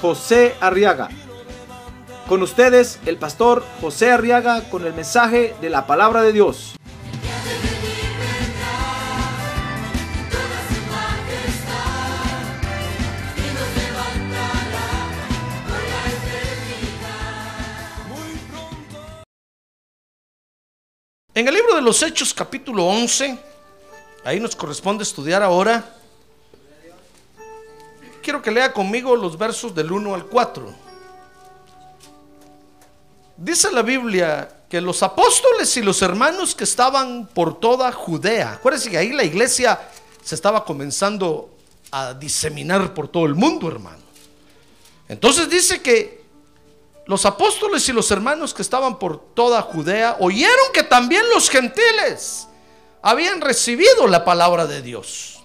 José Arriaga. Con ustedes, el pastor José Arriaga con el mensaje de la palabra de Dios. En el libro de los Hechos capítulo 11, ahí nos corresponde estudiar ahora. Quiero que lea conmigo los versos del 1 al 4. Dice la Biblia que los apóstoles y los hermanos que estaban por toda Judea, acuérdense que ahí la iglesia se estaba comenzando a diseminar por todo el mundo, hermano. Entonces dice que los apóstoles y los hermanos que estaban por toda Judea oyeron que también los gentiles habían recibido la palabra de Dios.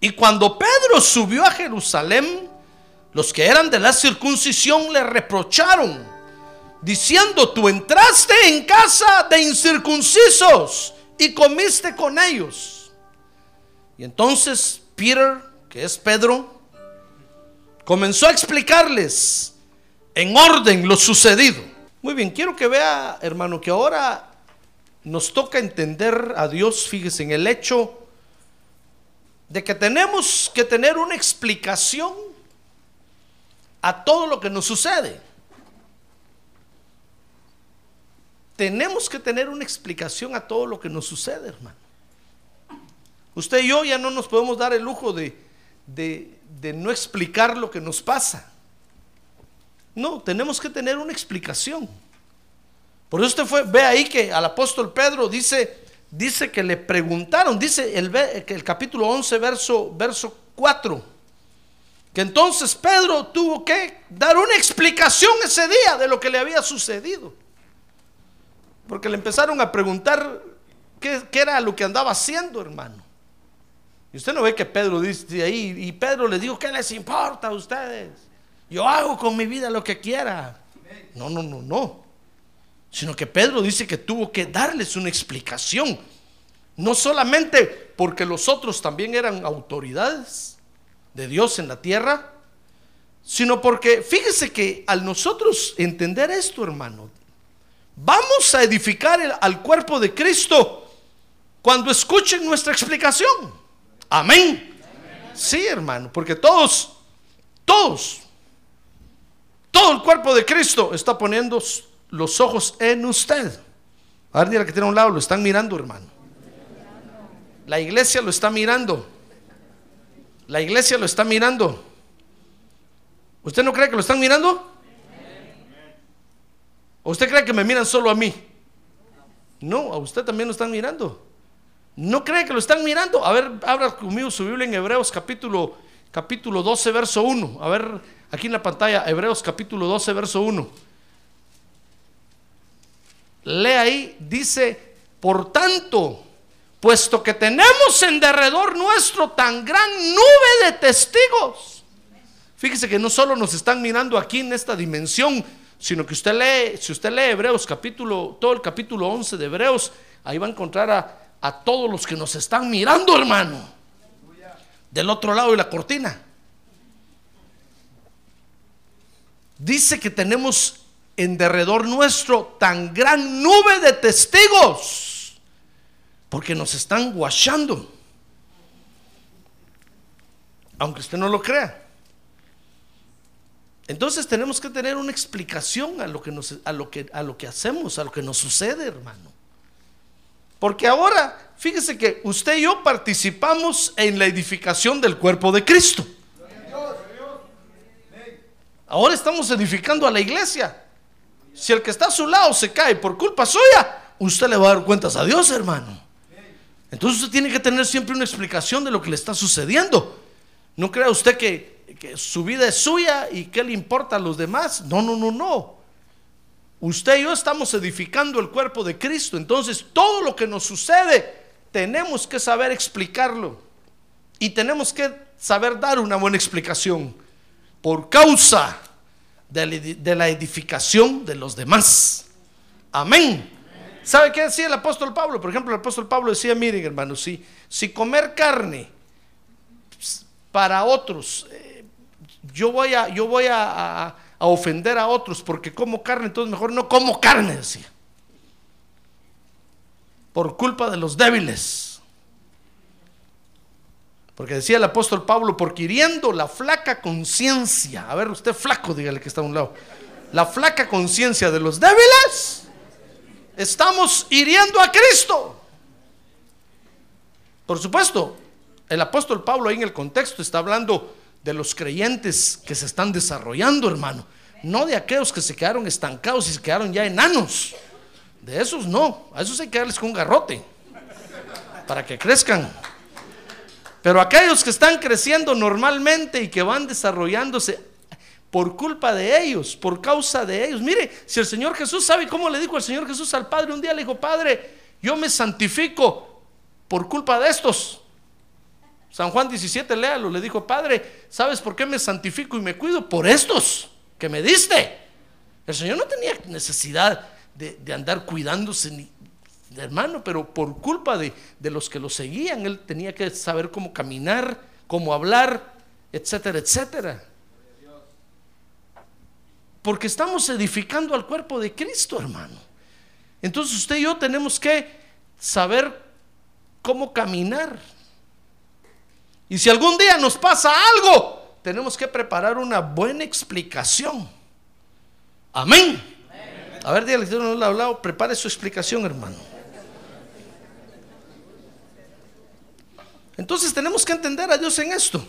Y cuando Pedro subió a Jerusalén, los que eran de la circuncisión le reprocharon, diciendo, tú entraste en casa de incircuncisos y comiste con ellos. Y entonces Peter, que es Pedro, comenzó a explicarles en orden lo sucedido. Muy bien, quiero que vea, hermano, que ahora nos toca entender a Dios, fíjese, en el hecho de que tenemos que tener una explicación a todo lo que nos sucede. Tenemos que tener una explicación a todo lo que nos sucede, hermano. Usted y yo ya no nos podemos dar el lujo de, de, no explicar lo que nos pasa. No, tenemos que tener una explicación. Por eso usted fue, ve ahí que al apóstol Pedro dice, dice que le preguntaron, dice el, el capítulo 11, verso, verso 4, que entonces Pedro tuvo que dar una explicación ese día de lo que le había sucedido. Porque le empezaron a preguntar qué, qué era lo que andaba haciendo, hermano. Y usted no ve que Pedro dice ahí, y Pedro le dijo, ¿qué les importa a ustedes? Yo hago con mi vida lo que quiera. No, no, no, no. Sino que Pedro dice que tuvo que darles una explicación. No solamente porque los otros también eran autoridades de Dios en la tierra, sino porque fíjese que al nosotros entender esto, hermano, vamos a edificar al cuerpo de Cristo cuando escuchen nuestra explicación. Amén. Sí, hermano, porque todos, todos, todo el cuerpo de Cristo está poniendo los ojos en usted. A ver, que tiene a un lado, lo están mirando, hermano. La iglesia lo está mirando. La iglesia lo está mirando. ¿Usted no cree que lo están mirando? ¿O usted cree que me miran solo a mí? No, a usted también lo están mirando. ¿No cree que lo están mirando? A ver, abra conmigo su Biblia en Hebreos capítulo, capítulo 12, verso 1. A ver, aquí en la pantalla, Hebreos capítulo 12, verso 1. Lee ahí, dice, por tanto, puesto que tenemos en derredor nuestro tan gran nube de testigos. Fíjese que no solo nos están mirando aquí en esta dimensión, sino que usted lee, si usted lee Hebreos capítulo, todo el capítulo 11 de Hebreos, ahí va a encontrar a, a todos los que nos están mirando, hermano, del otro lado de la cortina. Dice que tenemos en derredor nuestro tan gran nube de testigos, porque nos están guachando, aunque usted no lo crea. Entonces tenemos que tener una explicación a lo que, nos, a lo que, a lo que hacemos, a lo que nos sucede, hermano. Porque ahora, fíjese que usted y yo participamos en la edificación del cuerpo de Cristo. Ahora estamos edificando a la iglesia. Si el que está a su lado se cae por culpa suya, usted le va a dar cuentas a Dios, hermano. Entonces usted tiene que tener siempre una explicación de lo que le está sucediendo. No crea usted que que su vida es suya y qué le importa a los demás. No, no, no, no. Usted y yo estamos edificando el cuerpo de Cristo. Entonces, todo lo que nos sucede, tenemos que saber explicarlo. Y tenemos que saber dar una buena explicación. Por causa de la edificación de los demás. Amén. ¿Sabe qué decía el apóstol Pablo? Por ejemplo, el apóstol Pablo decía, miren hermanos, si, si comer carne para otros, eh, yo voy, a, yo voy a, ofender a otros porque como carne, entonces mejor no como carne, decía. Por culpa de los débiles. Porque decía el apóstol Pablo, porque hiriendo la flaca conciencia, a ver usted flaco, dígale que está a un lado, la flaca conciencia de los débiles, estamos hiriendo a Cristo. Por supuesto, el apóstol Pablo ahí en el contexto está hablando de los creyentes que se están desarrollando, hermano. No de aquellos que se quedaron estancados y se quedaron ya enanos. De esos no. A esos hay que darles con un garrote. Para que crezcan. Pero aquellos que están creciendo normalmente y que van desarrollándose por culpa de ellos, por causa de ellos. Mire, si el Señor Jesús sabe cómo le dijo el Señor Jesús al Padre, un día le dijo, Padre, yo me santifico por culpa de estos. San Juan 17, léalo, le dijo, Padre, ¿sabes por qué me santifico y me cuido? Por estos que me diste. El Señor no tenía necesidad de, andar cuidándose ni, hermano, pero por culpa de, de los que lo seguían, él tenía que saber cómo caminar, cómo hablar, etcétera, etcétera. Porque estamos edificando al cuerpo de Cristo, hermano. Entonces usted y yo tenemos que saber cómo caminar. Y si algún día nos pasa algo, tenemos que preparar una buena explicación. Amén. A ver, dígale, no le ha hablado, prepare su explicación, hermano. Entonces tenemos que entender a Dios en esto,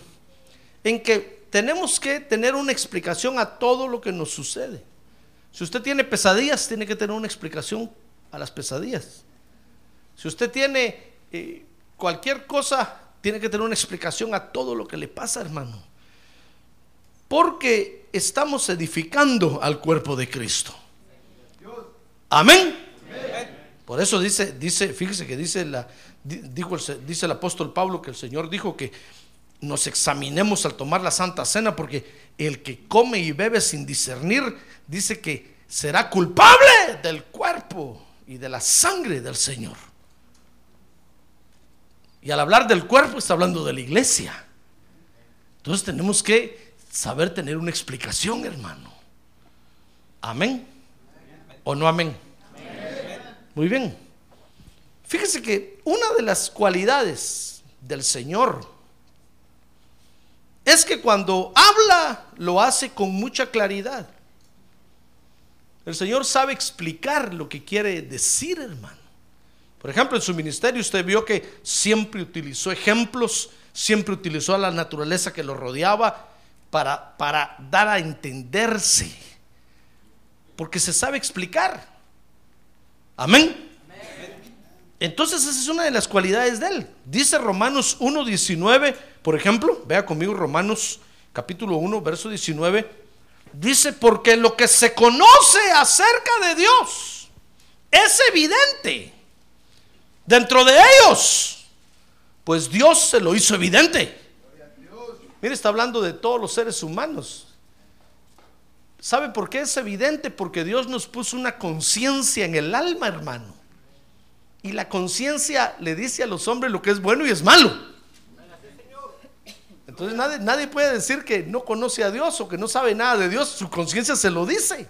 en que tenemos que tener una explicación a todo lo que nos sucede. Si usted tiene pesadillas, tiene que tener una explicación a las pesadillas. Si usted tiene eh, cualquier cosa tiene que tener una explicación a todo lo que le pasa, hermano. Porque estamos edificando al cuerpo de Cristo. Amén. Por eso dice, dice, fíjese que dice la, dijo dice el apóstol Pablo que el Señor dijo que nos examinemos al tomar la Santa Cena, porque el que come y bebe sin discernir, dice que será culpable del cuerpo y de la sangre del Señor. Y al hablar del cuerpo está hablando de la iglesia. Entonces tenemos que saber tener una explicación, hermano. Amén. ¿O no amén? Muy bien. Fíjese que una de las cualidades del Señor es que cuando habla lo hace con mucha claridad. El Señor sabe explicar lo que quiere decir, hermano. Por ejemplo, en su ministerio usted vio que siempre utilizó ejemplos, siempre utilizó a la naturaleza que lo rodeaba para, para dar a entenderse. Porque se sabe explicar. Amén. Entonces esa es una de las cualidades de él. Dice Romanos 1.19, por ejemplo, vea conmigo Romanos capítulo 1, verso 19. Dice, porque lo que se conoce acerca de Dios es evidente dentro de ellos. Pues Dios se lo hizo evidente. Mire, está hablando de todos los seres humanos. ¿Sabe por qué es evidente? Porque Dios nos puso una conciencia en el alma, hermano. Y la conciencia le dice a los hombres lo que es bueno y es malo. Entonces nadie, puede decir que no conoce a Dios o que no sabe nada de Dios. Su conciencia se lo dice.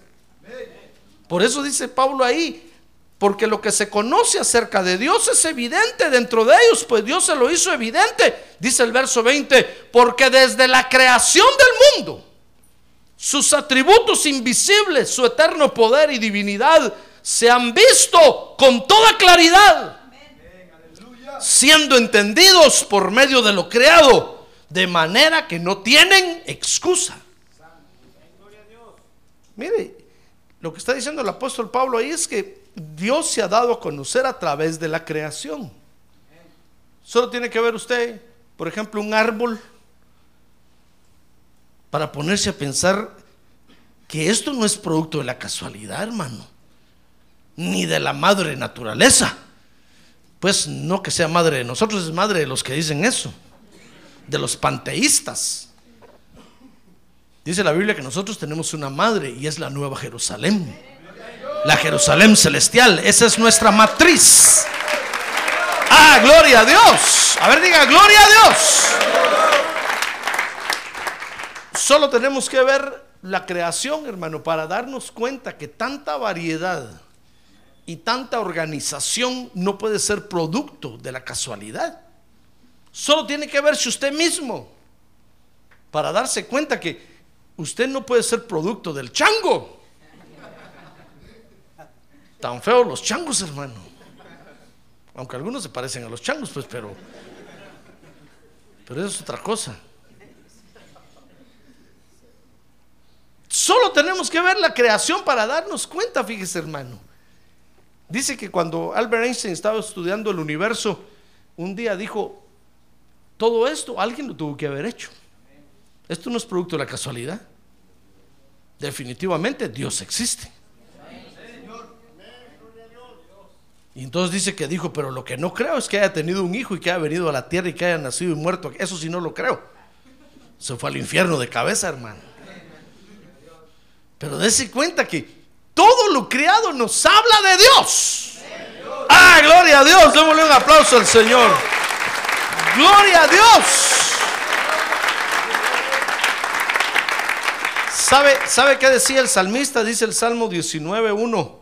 Por eso dice Pablo ahí, porque lo que se conoce acerca de Dios es evidente dentro de ellos, pues Dios se lo hizo evidente. Dice el verso 20, porque desde la creación del mundo, sus atributos invisibles, su eterno poder y divinidad se han visto con toda claridad, siendo entendidos por medio de lo creado, de manera que no tienen excusa. Mire, lo que está diciendo el apóstol Pablo ahí es que Dios se ha dado a conocer a través de la creación. Solo tiene que ver usted, por ejemplo, un árbol para ponerse a pensar que esto no es producto de la casualidad, hermano, ni de la madre naturaleza. Pues no que sea madre de nosotros, es madre de los que dicen eso, de los panteístas. Dice la Biblia que nosotros tenemos una madre y es la nueva Jerusalén. La Jerusalén celestial, esa es nuestra matriz. Ah, gloria a Dios. A ver, diga, gloria a Dios. Solo tenemos que ver la creación, hermano, para darnos cuenta que tanta variedad y tanta organización no puede ser producto de la casualidad. Solo tiene que verse usted mismo para darse cuenta que usted no puede ser producto del chango. Tan feos los changos, hermano. Aunque algunos se parecen a los changos, pues, pero. Pero eso es otra cosa. Solo tenemos que ver la creación para darnos cuenta, fíjese, hermano. Dice que cuando Albert Einstein estaba estudiando el universo, un día dijo: Todo esto alguien lo tuvo que haber hecho. Esto no es producto de la casualidad. Definitivamente Dios existe. Y entonces dice que dijo, pero lo que no creo es que haya tenido un hijo y que haya venido a la tierra y que haya nacido y muerto. Eso sí no lo creo. Se fue al infierno de cabeza, hermano. Pero dése cuenta que todo lo creado nos habla de Dios. Ah, gloria a Dios. Démosle un aplauso al Señor. Gloria a Dios. ¿Sabe, ¿Sabe qué decía el salmista? Dice el Salmo 19.1.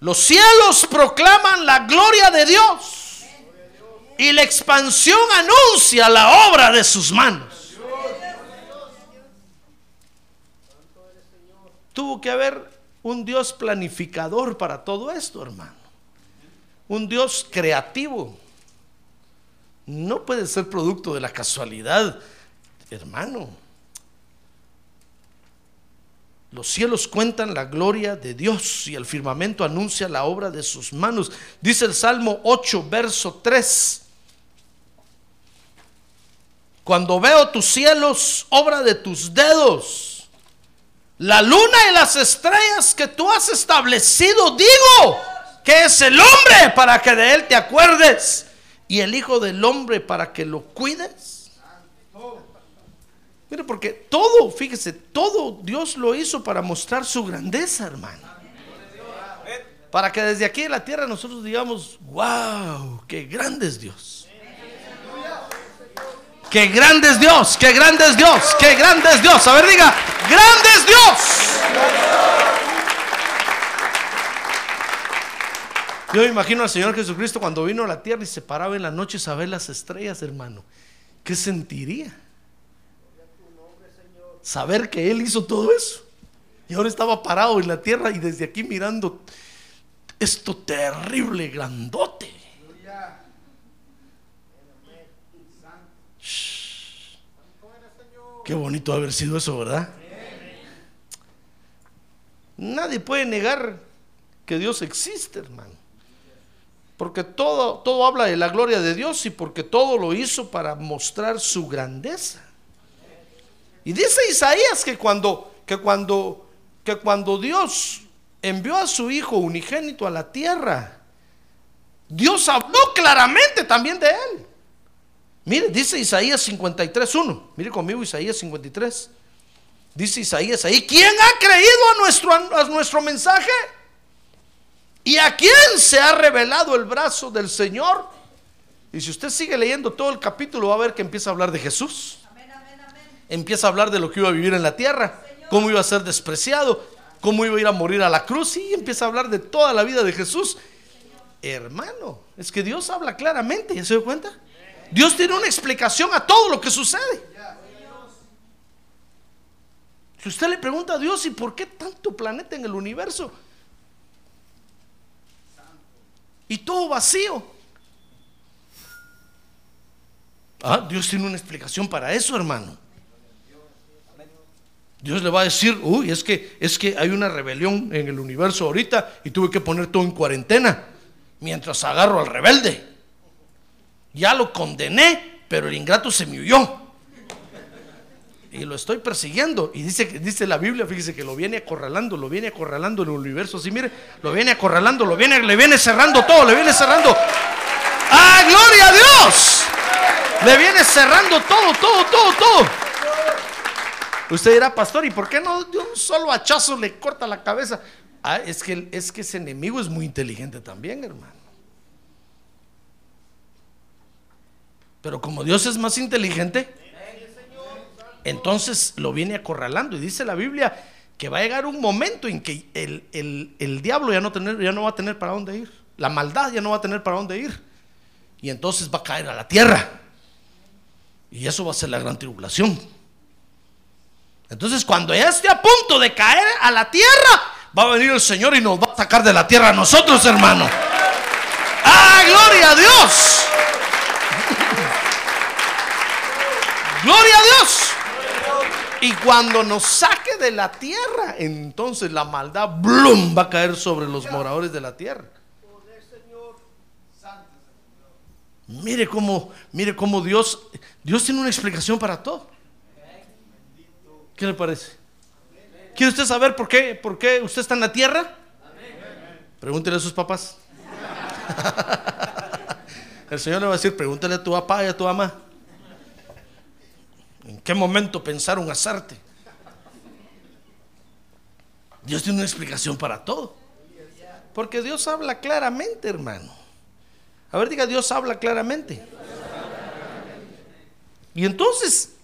Los cielos proclaman la gloria de Dios y la expansión anuncia la obra de sus manos. Tuvo que haber un Dios planificador para todo esto, hermano. Un Dios creativo. No puede ser producto de la casualidad, hermano. Los cielos cuentan la gloria de Dios y el firmamento anuncia la obra de sus manos. Dice el Salmo 8, verso 3. Cuando veo tus cielos, obra de tus dedos, la luna y las estrellas que tú has establecido, digo que es el hombre para que de él te acuerdes y el Hijo del Hombre para que lo cuides. Mire, porque todo, fíjese, todo Dios lo hizo para mostrar su grandeza, hermano. Para que desde aquí en la tierra nosotros digamos, wow, qué grande es Dios. Qué grande es Dios, qué grande es Dios, qué grande es Dios. A ver, diga, grande es Dios. Yo me imagino al Señor Jesucristo cuando vino a la tierra y se paraba en la noche a ver las estrellas, hermano. ¿Qué sentiría? saber que Él hizo todo eso. Y ahora estaba parado en la tierra y desde aquí mirando esto terrible, grandote. Qué bonito haber sido eso, ¿verdad? Nadie puede negar que Dios existe, hermano. Porque todo, todo habla de la gloria de Dios y porque todo lo hizo para mostrar su grandeza. Y dice Isaías que cuando, que cuando, que cuando Dios envió a su Hijo unigénito a la tierra, Dios habló claramente también de él. Mire, dice Isaías 53.1. Mire conmigo Isaías 53. Dice Isaías ahí, ¿quién ha creído a nuestro, a nuestro mensaje? ¿Y a quién se ha revelado el brazo del Señor? Y si usted sigue leyendo todo el capítulo, va a ver que empieza a hablar de Jesús empieza a hablar de lo que iba a vivir en la tierra, cómo iba a ser despreciado, cómo iba a ir a morir a la cruz, y empieza a hablar de toda la vida de Jesús. Hermano, es que Dios habla claramente, ¿ya se dio cuenta? Dios tiene una explicación a todo lo que sucede. Si usted le pregunta a Dios, ¿y por qué tanto planeta en el universo? Y todo vacío. Ah, Dios tiene una explicación para eso, hermano. Dios le va a decir, uy, es que, es que hay una rebelión en el universo ahorita y tuve que poner todo en cuarentena mientras agarro al rebelde. Ya lo condené, pero el ingrato se me huyó. y lo estoy persiguiendo. Y dice, dice la Biblia, fíjese que lo viene acorralando, lo viene acorralando el universo. Así, mire, lo viene acorralando, lo viene, le viene cerrando todo, le viene cerrando. ¡Ah, gloria a Dios! Le viene cerrando todo, todo, todo, todo. Usted dirá, pastor, ¿y por qué no de un solo hachazo le corta la cabeza? Ah, es que, es que ese enemigo es muy inteligente también, hermano. Pero como Dios es más inteligente, entonces lo viene acorralando. Y dice la Biblia que va a llegar un momento en que el, el- el diablo ya no, tener, ya no va a tener para dónde ir. La maldad ya no va a tener para dónde ir. Y entonces va a caer a la tierra. Y eso va a ser la gran tribulación. Entonces cuando ya esté a punto de caer a la tierra, va a venir el Señor y nos va a sacar de la tierra a nosotros, hermano. ¡Ah, gloria a Dios! ¡Gloria a Dios! Y cuando nos saque de la tierra, entonces la maldad ¡blum! va a caer sobre los moradores de la tierra. Mire cómo, mire cómo Dios, Dios tiene una explicación para todo. ¿Qué le parece? ¿Quiere usted saber por qué, por qué usted está en la tierra? Pregúntele a sus papás. El Señor le va a decir, pregúntale a tu papá y a tu mamá. ¿En qué momento pensaron hacerte? Dios tiene una explicación para todo. Porque Dios habla claramente, hermano. A ver, diga, Dios habla claramente. Y entonces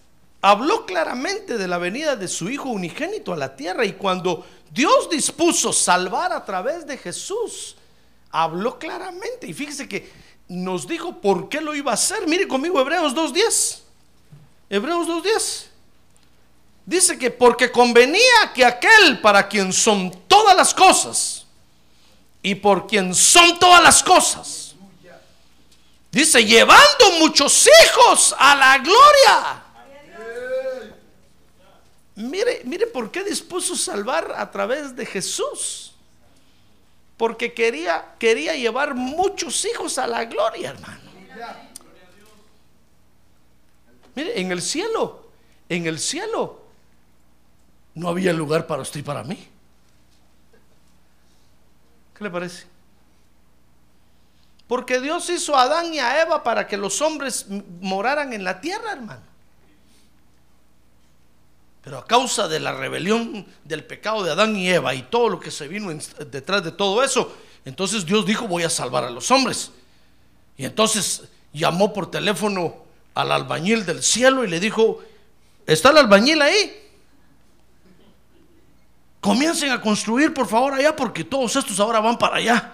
habló claramente de la venida de su Hijo unigénito a la tierra. Y cuando Dios dispuso salvar a través de Jesús, habló claramente. Y fíjese que nos dijo por qué lo iba a hacer. Mire conmigo Hebreos 2.10. Hebreos 2.10. Dice que porque convenía que aquel para quien son todas las cosas y por quien son todas las cosas, dice, llevando muchos hijos a la gloria. Mire, mire por qué dispuso salvar a través de Jesús. Porque quería, quería llevar muchos hijos a la gloria, hermano. Mire, en el cielo, en el cielo, no había lugar para usted y para mí. ¿Qué le parece? Porque Dios hizo a Adán y a Eva para que los hombres moraran en la tierra, hermano. Pero a causa de la rebelión del pecado de Adán y Eva y todo lo que se vino detrás de todo eso, entonces Dios dijo, voy a salvar a los hombres. Y entonces llamó por teléfono al albañil del cielo y le dijo, ¿está el albañil ahí? Comiencen a construir por favor allá porque todos estos ahora van para allá.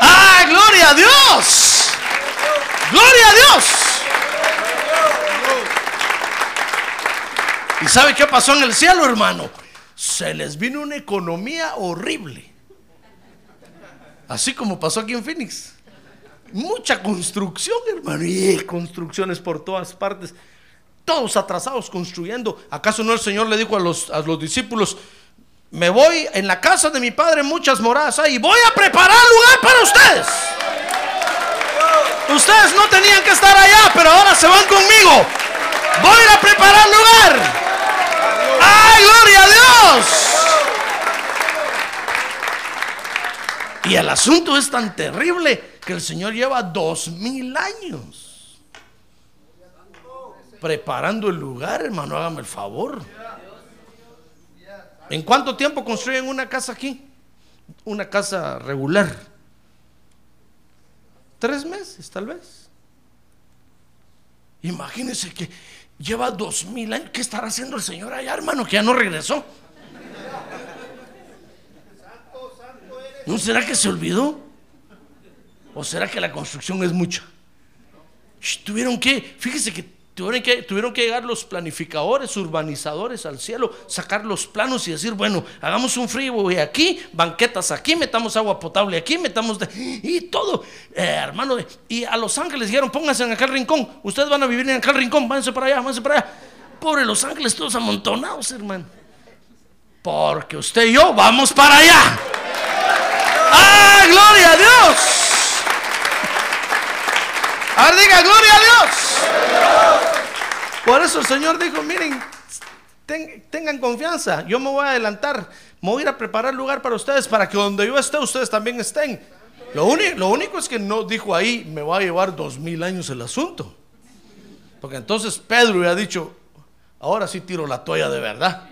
¡Ah, gloria a Dios! ¡Gloria a Dios! ¿Y sabe qué pasó en el cielo, hermano? Se les vino una economía horrible. Así como pasó aquí en Phoenix. Mucha construcción, hermano. Y construcciones por todas partes. Todos atrasados construyendo. ¿Acaso no el Señor le dijo a los, a los discípulos, me voy en la casa de mi padre, muchas moradas y voy a preparar lugar para ustedes? Ustedes no tenían que estar allá, pero ahora se van conmigo. Voy a preparar lugar. ¡Ay, gloria a Dios! Y el asunto es tan terrible que el Señor lleva dos mil años preparando el lugar, hermano, hágame el favor. ¿En cuánto tiempo construyen una casa aquí? Una casa regular. Tres meses, tal vez. Imagínense que lleva dos mil años. ¿Qué estará haciendo el Señor allá, hermano? Que ya no regresó. ¿No será que se olvidó? ¿O será que la construcción es mucha? Tuvieron que, fíjese que tuvieron que tuvieron que llegar los planificadores, urbanizadores al cielo, sacar los planos y decir, bueno, hagamos un freeway aquí, banquetas aquí, metamos agua potable aquí, metamos de- y todo, Eh, hermano. Y a Los Ángeles dijeron, pónganse en aquel rincón, ustedes van a vivir en aquel rincón, váyanse para allá, váyanse para allá. Pobre Los Ángeles, todos amontonados, hermano. Porque usted y yo vamos para allá. ¡Ah, gloria a Dios! A ver, diga, gloria a Dios. Por eso el Señor dijo, miren, ten- tengan confianza, yo me voy a adelantar, me voy a ir a preparar lugar para ustedes, para que donde yo esté, ustedes también estén. Lo, único, lo único es que no dijo ahí, me va a llevar dos mil años el asunto. Porque entonces Pedro ha dicho, ahora sí tiro la toalla de verdad.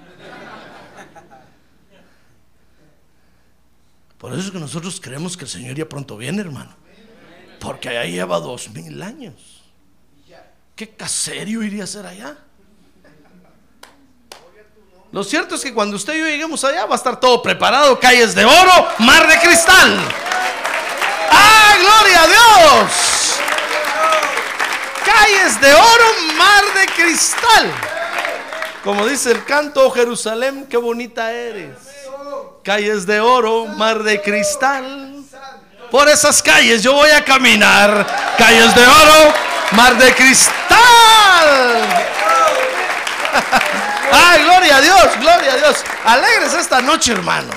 Por eso es que nosotros creemos que el Señor ya pronto viene, hermano. Porque allá lleva dos mil años. ¿Qué caserio iría a ser allá? Lo cierto es que cuando usted y yo lleguemos allá va a estar todo preparado, calles de oro, mar de cristal. ¡Ah, gloria a Dios! Calles de oro, mar de cristal. Como dice el canto, "Oh, Jerusalén, qué bonita eres. Calles de oro, mar de cristal. Por esas calles yo voy a caminar. Calles de oro, mar de cristal. Ay, gloria a Dios, gloria a Dios. Alegres esta noche, hermano.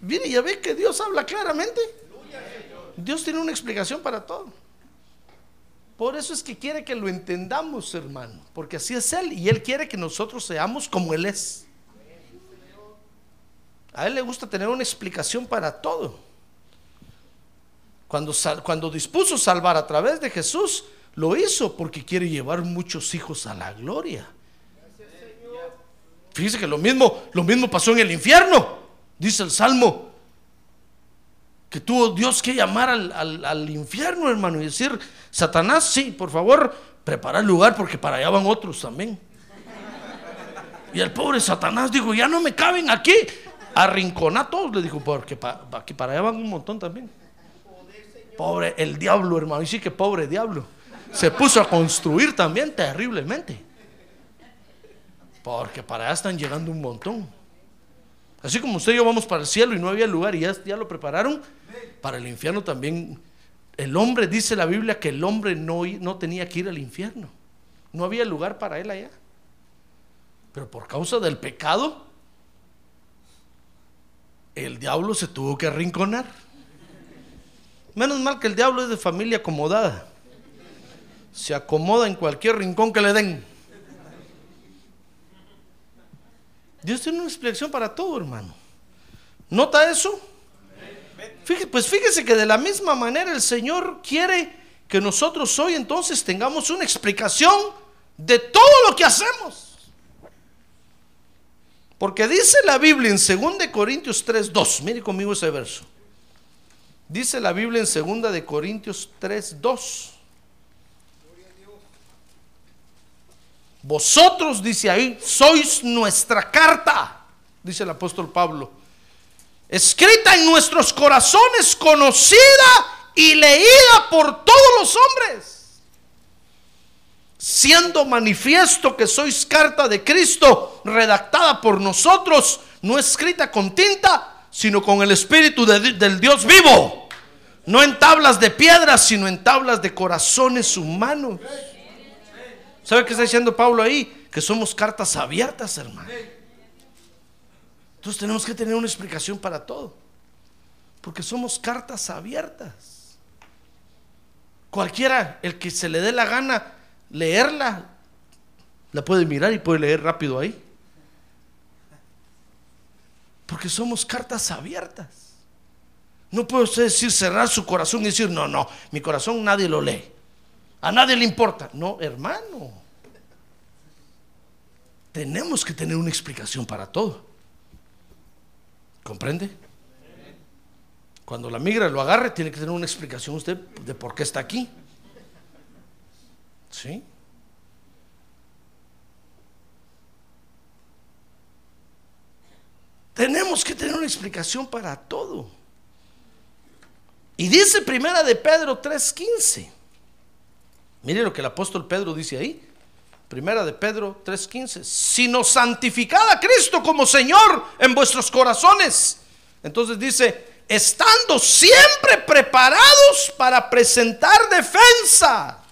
Mire, ya ve que Dios habla claramente. Dios tiene una explicación para todo. Por eso es que quiere que lo entendamos, hermano. Porque así es Él. Y Él quiere que nosotros seamos como Él es. A Él le gusta tener una explicación para todo. Cuando, cuando dispuso salvar a través de Jesús, lo hizo porque quiere llevar muchos hijos a la gloria. Fíjese que lo mismo, lo mismo pasó en el infierno, dice el Salmo. Que tuvo Dios que llamar al, al- al infierno, hermano, y decir, Satanás, sí, por favor, prepara el lugar porque para allá van otros también. Y el pobre Satanás dijo, ya no me caben aquí. Arrincona a todos, le dijo, porque pa- pa- que para allá van un montón también. Pobre el diablo, hermano. Y sí que pobre diablo. Se puso a construir también terriblemente. Porque para allá están llegando un montón. Así como usted y yo vamos para el cielo y no había lugar y ya, ya lo prepararon, para el infierno también. El hombre, dice la Biblia, que el hombre no, no tenía que ir al infierno. No había lugar para él allá. Pero por causa del pecado, el diablo se tuvo que arrinconar. Menos mal que el diablo es de familia acomodada. Se acomoda en cualquier rincón que le den. Dios tiene una explicación para todo, hermano. ¿Nota eso? Fíjese- pues fíjese que de la misma manera el Señor quiere que nosotros hoy entonces tengamos una explicación de todo lo que hacemos. Porque dice la Biblia en 2 de Corintios 3, 2. Mire conmigo ese verso. Dice la Biblia en 2 de Corintios 3, 2. Vosotros, dice ahí, sois nuestra carta, dice el apóstol Pablo, escrita en nuestros corazones, conocida y leída por todos los hombres, siendo manifiesto que sois carta de Cristo, redactada por nosotros, no escrita con tinta, sino con el Espíritu de- del Dios vivo, no en tablas de piedra, sino en tablas de corazones humanos. ¿Sabe qué está diciendo Pablo ahí? Que somos cartas abiertas, hermano. Entonces tenemos que tener una explicación para todo. Porque somos cartas abiertas. Cualquiera, el que se le dé la gana leerla, la puede mirar y puede leer rápido ahí. Porque somos cartas abiertas. No puede usted decir cerrar su corazón y decir, no, no, mi corazón nadie lo lee. A nadie le importa. No, hermano. Tenemos que tener una explicación para todo. ¿Comprende? Cuando la migra lo agarre, tiene que tener una explicación usted de por qué está aquí. ¿Sí? Tenemos que tener una explicación para todo. Y dice primera de Pedro 3:15. Mire lo que el apóstol Pedro dice ahí. Primera de Pedro 3:15. Sino santificad a Cristo como Señor en vuestros corazones. Entonces dice, estando siempre preparados para presentar defensa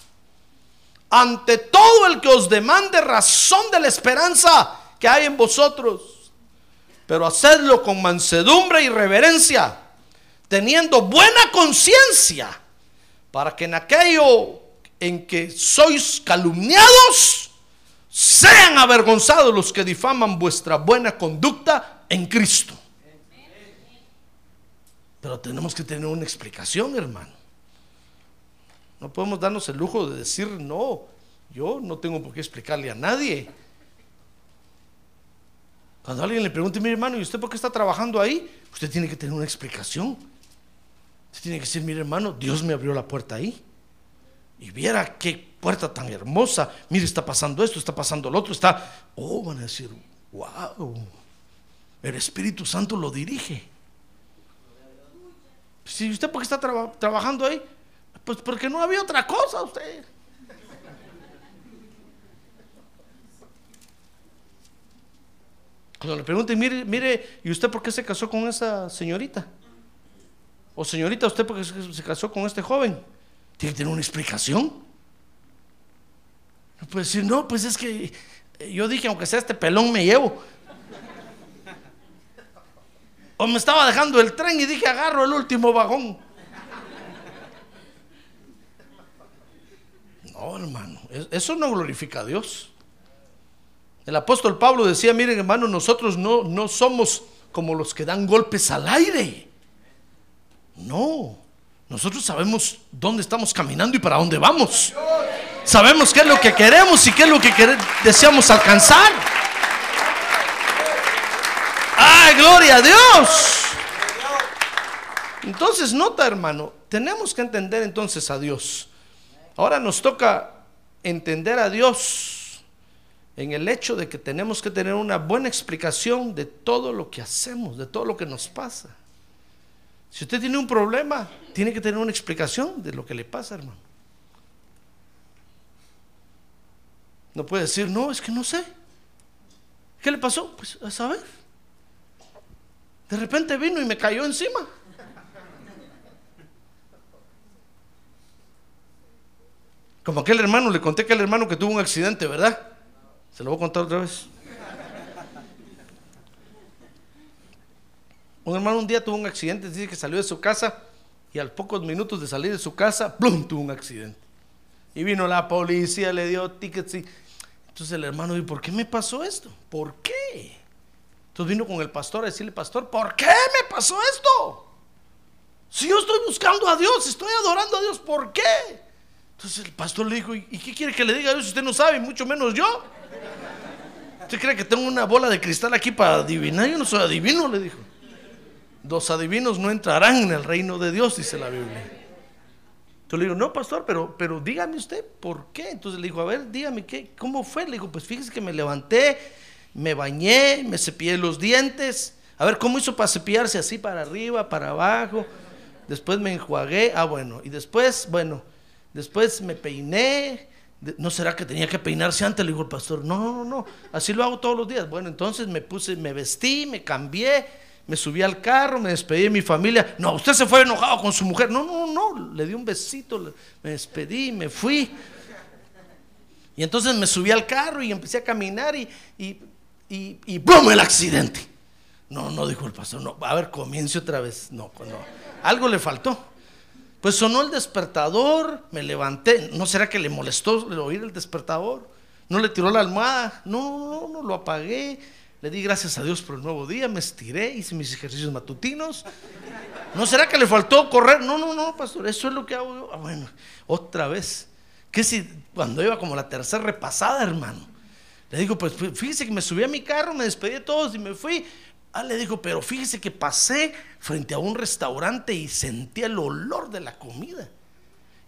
ante todo el que os demande razón de la esperanza que hay en vosotros. Pero hacedlo con mansedumbre y reverencia, teniendo buena conciencia, para que en aquello en que sois calumniados, sean avergonzados los que difaman vuestra buena conducta en Cristo. Pero tenemos que tener una explicación, hermano. No podemos darnos el lujo de decir, no, yo no tengo por qué explicarle a nadie. Cuando alguien le pregunte, mi hermano, ¿y usted por qué está trabajando ahí? Usted tiene que tener una explicación. Usted tiene que decir, mire hermano, Dios me abrió la puerta ahí. Y viera qué puerta tan hermosa. Mire, está pasando esto, está pasando lo otro, está... Oh, van a decir, wow. El Espíritu Santo lo dirige. Si usted por qué está traba- trabajando ahí, pues porque no había otra cosa usted. Cuando le pregunten, mire, mire, ¿y usted por qué se casó con esa señorita? O señorita, ¿usted por qué se casó con este joven? Tiene que tener una explicación. No puede decir, no, pues es que eh, yo dije, aunque sea este pelón, me llevo. O me estaba dejando el tren y dije, agarro el último vagón. No, hermano, es- eso no glorifica a Dios. El apóstol Pablo decía, miren hermano, nosotros no, no somos como los que dan golpes al aire. No, nosotros sabemos dónde estamos caminando y para dónde vamos. Sabemos qué es lo que queremos y qué es lo que deseamos alcanzar. ¡Ay, gloria a Dios! Entonces, nota, hermano, tenemos que entender entonces a Dios. Ahora nos toca entender a Dios en el hecho de que tenemos que tener una buena explicación de todo lo que hacemos, de todo lo que nos pasa. Si usted tiene un problema, tiene que tener una explicación de lo que le pasa, hermano. No puede decir, no, es que no sé. ¿Qué le pasó? Pues a saber. De repente vino y me cayó encima. Como aquel hermano, le conté a aquel hermano que tuvo un accidente, ¿verdad? Se lo voy a contar otra vez. Un hermano un día tuvo un accidente, dice que salió de su casa y al pocos minutos de salir de su casa, ¡plum! tuvo un accidente. Y vino la policía, le dio tickets y... Entonces el hermano dijo, ¿por qué me pasó esto? ¿Por qué? Entonces vino con el pastor a decirle, pastor, ¿por qué me pasó esto? Si yo estoy buscando a Dios, estoy adorando a Dios, ¿por qué? Entonces el pastor le dijo, ¿y qué quiere que le diga Dios usted no sabe, mucho menos yo? ¿Usted cree que tengo una bola de cristal aquí para adivinar? Yo no soy adivino, le dijo. Dos adivinos no entrarán en el reino de Dios, dice la Biblia. Entonces le digo, no, pastor, pero, pero dígame usted, ¿por qué? Entonces le dijo, a ver, dígame, ¿qué, ¿cómo fue? Le dijo, pues fíjese que me levanté, me bañé, me cepillé los dientes. A ver, ¿cómo hizo para cepillarse así para arriba, para abajo? Después me enjuagué, ah, bueno, y después, bueno, después me peiné. ¿No será que tenía que peinarse antes? Le dijo el pastor, no, no, no, así lo hago todos los días. Bueno, entonces me puse, me vestí, me cambié, me subí al carro, me despedí de mi familia. No, usted se fue enojado con su mujer. No, no, no, le di un besito, me despedí, me fui. Y entonces me subí al carro y empecé a caminar y, y, y, y ¡bum! el accidente. No, no dijo el pastor, no, a ver, comience otra vez. No, no, algo le faltó. Pues sonó el despertador, me levanté. ¿No será que le molestó oír el despertador? ¿No le tiró la almohada? No, no, no, lo apagué. Le di gracias a Dios por el nuevo día, me estiré, hice mis ejercicios matutinos. ¿No será que le faltó correr? No, no, no, pastor, eso es lo que hago yo. Ah, bueno, otra vez. ¿Qué si cuando iba como la tercera repasada, hermano? Le digo, pues fíjese que me subí a mi carro, me despedí de todos y me fui. Ah, le dijo, pero fíjese que pasé frente a un restaurante y sentí el olor de la comida.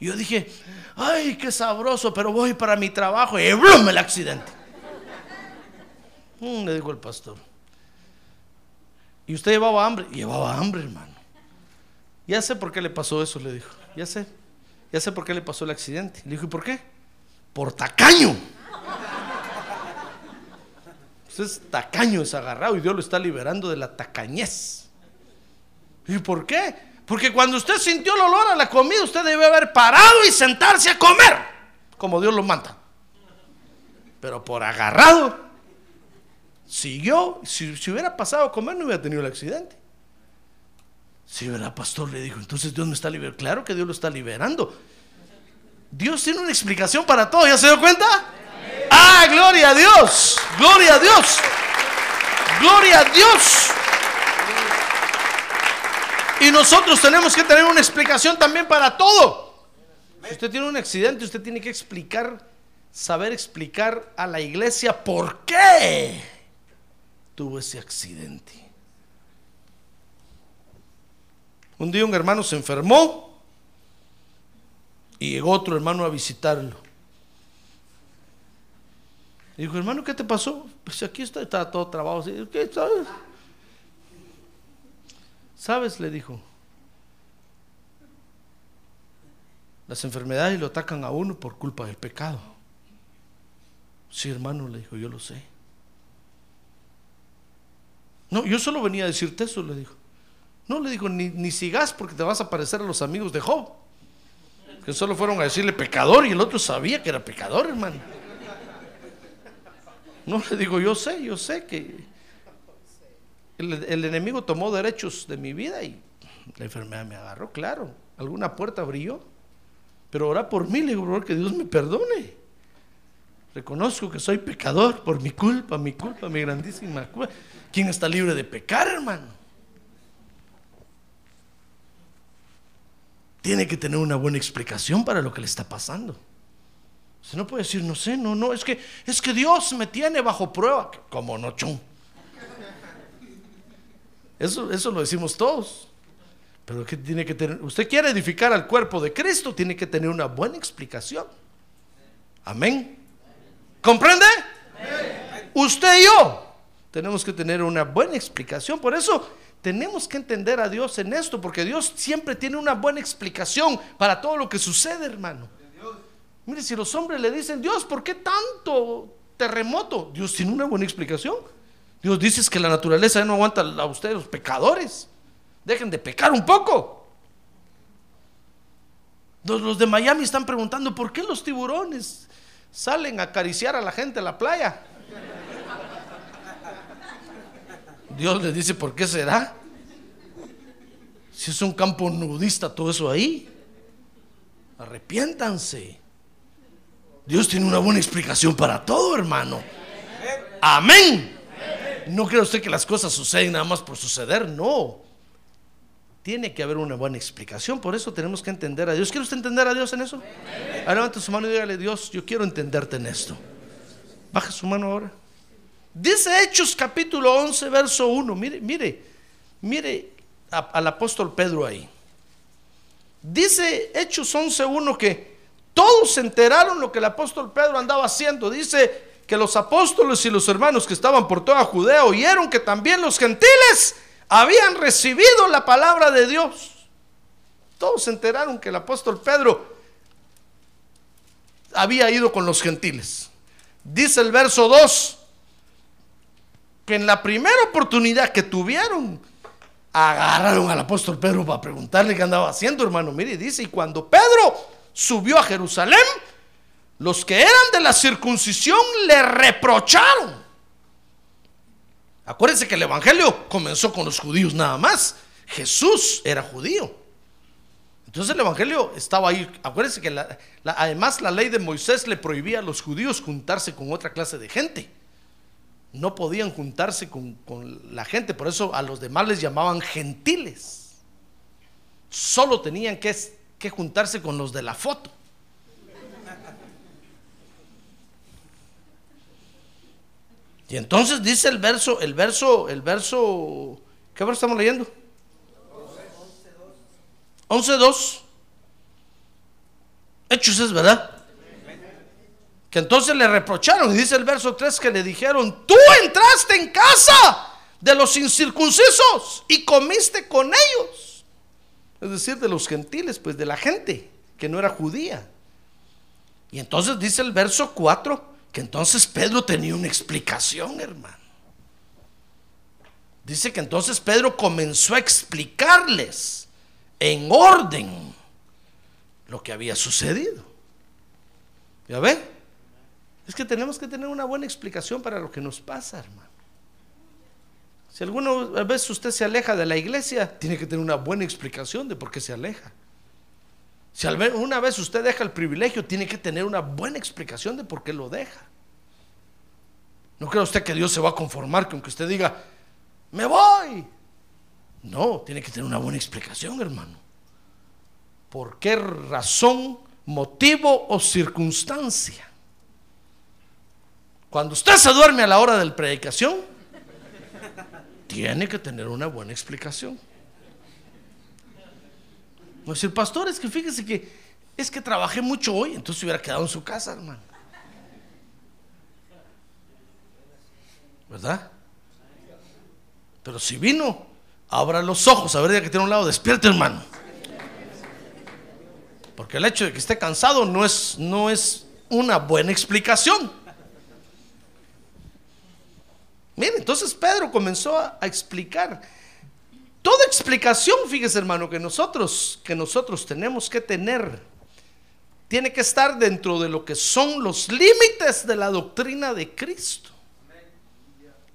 Y yo dije, ay, qué sabroso, pero voy para mi trabajo y ¡blum! el accidente. Mm, le dijo el pastor. ¿Y usted llevaba hambre? Llevaba hambre, hermano. Ya sé por qué le pasó eso, le dijo. Ya sé. Ya sé por qué le pasó el accidente. Le dijo, ¿y por qué? Por tacaño. Es tacaño, es agarrado y Dios lo está liberando de la tacañez. ¿Y por qué? Porque cuando usted sintió el olor a la comida, usted debe haber parado y sentarse a comer, como Dios lo manda. Pero por agarrado, siguió. Si, si hubiera pasado a comer, no hubiera tenido el accidente. Si ¿verdad, pastor? Le dijo, entonces Dios me está liberando. Claro que Dios lo está liberando. Dios tiene una explicación para todo, ¿ya se dio cuenta? Ah, gloria a Dios, gloria a Dios, gloria a Dios. Y nosotros tenemos que tener una explicación también para todo. Si usted tiene un accidente, usted tiene que explicar, saber explicar a la iglesia por qué tuvo ese accidente. Un día un hermano se enfermó y llegó otro hermano a visitarlo. Y dijo, hermano, ¿qué te pasó? Pues aquí está, todo trabado. ¿Qué sabes? ¿Sabes? Le dijo. Las enfermedades lo atacan a uno por culpa del pecado. Sí, hermano, le dijo, yo lo sé. No, yo solo venía a decirte eso, le dijo. No, le dijo, ni, ni sigas porque te vas a parecer a los amigos de Job. Que solo fueron a decirle pecador y el otro sabía que era pecador, hermano. No, le digo, yo sé, yo sé que el, enemigo tomó derechos de mi vida y la enfermedad me agarró, claro. Alguna puerta brilló. Pero ora por mí, le digo, "Por que Dios me perdone. Reconozco que soy pecador por mi culpa, mi culpa, mi grandísima culpa. ¿Quién está libre de pecar, hermano? Tiene que tener una buena explicación para lo que le está pasando. Usted no puede decir, no sé, no, no, es que, es que Dios me tiene bajo prueba. Como no, chum. Eso, eso lo decimos todos. Pero que tiene que tener, usted quiere edificar al cuerpo de Cristo, tiene que tener una buena explicación. Amén. ¿Comprende? Usted y yo tenemos que tener una buena explicación. Por eso tenemos que entender a Dios en esto, porque Dios siempre tiene una buena explicación para todo lo que sucede, hermano. Mire, si los hombres le dicen, Dios, ¿por qué tanto terremoto? Dios tiene una buena explicación. Dios dice que la naturaleza no aguanta a ustedes, los pecadores. Dejen de pecar un poco. Los, los de Miami están preguntando, ¿por qué los tiburones salen a acariciar a la gente en la playa? Dios les dice, ¿por qué será? Si es un campo nudista todo eso ahí. Arrepiéntanse. Dios tiene una buena explicación para todo, hermano. Amén. No cree usted que las cosas suceden nada más por suceder, no. Tiene que haber una buena explicación, por eso tenemos que entender a Dios. ¿Quiere usted entender a Dios en eso? Ahora levante su mano y dígale, Dios, yo quiero entenderte en esto. Baja su mano ahora. Dice Hechos capítulo 11, verso 1. Mire, mire, mire al apóstol Pedro ahí. Dice Hechos 11, 1 que todos se enteraron lo que el apóstol Pedro andaba haciendo. Dice que los apóstoles y los hermanos que estaban por toda Judea oyeron que también los gentiles habían recibido la palabra de Dios. Todos se enteraron que el apóstol Pedro había ido con los gentiles. Dice el verso 2 que en la primera oportunidad que tuvieron, agarraron al apóstol Pedro para preguntarle qué andaba haciendo, hermano. Mire, dice, y cuando Pedro subió a Jerusalén, los que eran de la circuncisión le reprocharon. Acuérdense que el Evangelio comenzó con los judíos nada más. Jesús era judío. Entonces el Evangelio estaba ahí. Acuérdense que además la ley de Moisés le prohibía a los judíos juntarse con otra clase de gente. No podían juntarse con, con la gente. Por eso a los demás les llamaban gentiles. Solo tenían que, que juntarse con los de la foto. Y entonces dice el verso, el verso, el verso, ¿qué verso estamos leyendo? 11.2. Hechos es verdad. Que entonces le reprocharon, y dice el verso 3 que le dijeron, tú entraste en casa de los incircuncisos y comiste con ellos. Es decir, de los gentiles, pues de la gente que no era judía. Y entonces dice el verso 4 que entonces Pedro tenía una explicación, hermano. Dice que entonces Pedro comenzó a explicarles en orden lo que había sucedido. ¿Ya ve? Es que tenemos que tener una buena explicación para lo que nos pasa, hermano. Si alguna vez usted se aleja de la iglesia, tiene que tener una buena explicación de por qué se aleja. Si al ver- una vez usted deja el privilegio, tiene que tener una buena explicación de por qué lo deja. No crea usted que Dios se va a conformar con que usted diga, me voy. No, tiene que tener una buena explicación, hermano. ¿Por qué razón, motivo o circunstancia? Cuando usted se duerme a la hora de la predicación, tiene que tener una buena explicación. No decir, pastor, es que fíjese que es que trabajé mucho hoy, entonces hubiera quedado en su casa, hermano. ¿Verdad? Pero si vino, abra los ojos, a ver ya que tiene un lado, despierte, hermano. Porque el hecho de que esté cansado no es, no es una buena explicación. Mire, entonces Pedro comenzó a, a explicar. Toda explicación, fíjese hermano, que nosotros, que nosotros tenemos que tener, tiene que estar dentro de lo que son los límites de la doctrina de Cristo.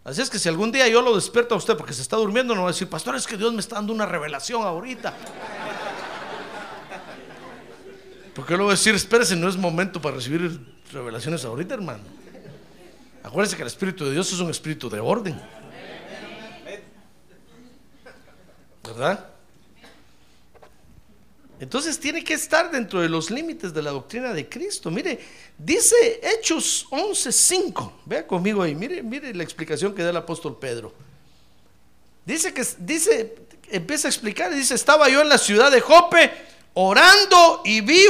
Así es que si algún día yo lo despierto a usted porque se está durmiendo, no va a decir, pastor, es que Dios me está dando una revelación ahorita. Porque luego decir, espérese, no es momento para recibir revelaciones ahorita, hermano. Acuérdense que el Espíritu de Dios es un espíritu de orden. ¿Verdad? Entonces tiene que estar dentro de los límites de la doctrina de Cristo. Mire, dice Hechos 11:5. Vea conmigo ahí, mire, mire la explicación que da el apóstol Pedro. Dice que dice empieza a explicar y dice, "Estaba yo en la ciudad de Jope orando y vi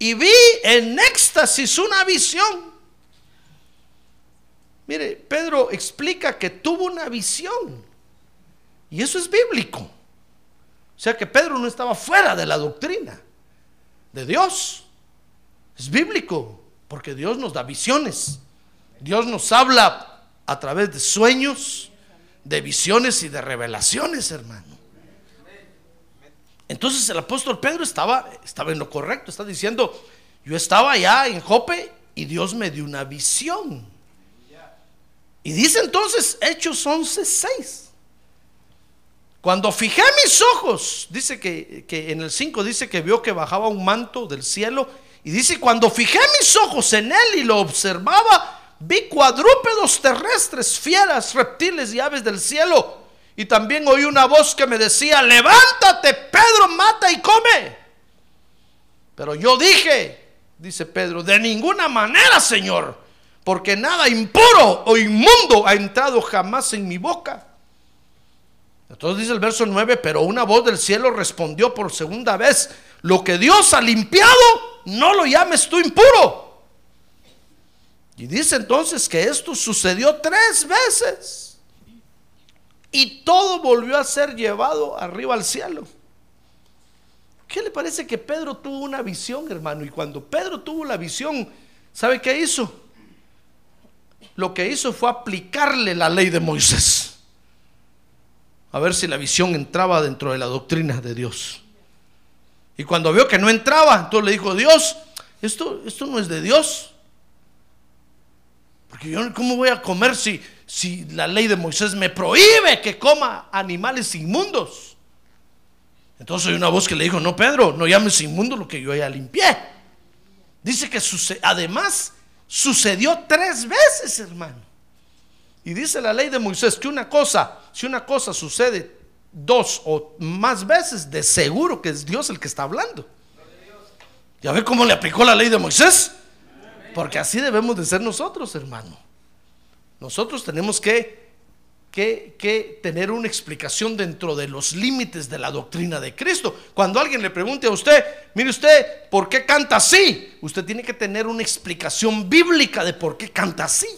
y vi en éxtasis una visión." Mire, Pedro explica que tuvo una visión. Y eso es bíblico. O sea que Pedro no estaba fuera de la doctrina de Dios. Es bíblico, porque Dios nos da visiones. Dios nos habla a través de sueños, de visiones y de revelaciones, hermano. Entonces el apóstol Pedro estaba, estaba en lo correcto, está diciendo, yo estaba allá en Jope y Dios me dio una visión. Y dice entonces Hechos 11:6. Cuando fijé mis ojos, dice que, que en el 5 dice que vio que bajaba un manto del cielo. Y dice, cuando fijé mis ojos en él y lo observaba, vi cuadrúpedos terrestres, fieras, reptiles y aves del cielo. Y también oí una voz que me decía, levántate, Pedro, mata y come. Pero yo dije, dice Pedro, de ninguna manera, Señor, porque nada impuro o inmundo ha entrado jamás en mi boca. Entonces dice el verso 9, pero una voz del cielo respondió por segunda vez, lo que Dios ha limpiado, no lo llames tú impuro. Y dice entonces que esto sucedió tres veces. Y todo volvió a ser llevado arriba al cielo. ¿Qué le parece que Pedro tuvo una visión, hermano? Y cuando Pedro tuvo la visión, ¿sabe qué hizo? Lo que hizo fue aplicarle la ley de Moisés. A ver si la visión entraba dentro de la doctrina de Dios. Y cuando vio que no entraba, entonces le dijo, Dios, esto, esto no es de Dios. Porque yo, ¿cómo voy a comer si, si la ley de Moisés me prohíbe que coma animales inmundos? Entonces hay una voz que le dijo, no, Pedro, no llames inmundo lo que yo ya limpié. Dice que suce- además sucedió tres veces, hermano. Y dice la ley de Moisés que una cosa, si una cosa sucede dos o más veces, de seguro que es Dios el que está hablando. ¿Ya ve cómo le aplicó la ley de Moisés? Porque así debemos de ser nosotros, hermano. Nosotros tenemos que, que, tener una explicación dentro de los límites de la doctrina de Cristo. Cuando alguien le pregunte a usted, mire usted, ¿por qué canta así? Usted tiene que tener una explicación bíblica de por qué canta así.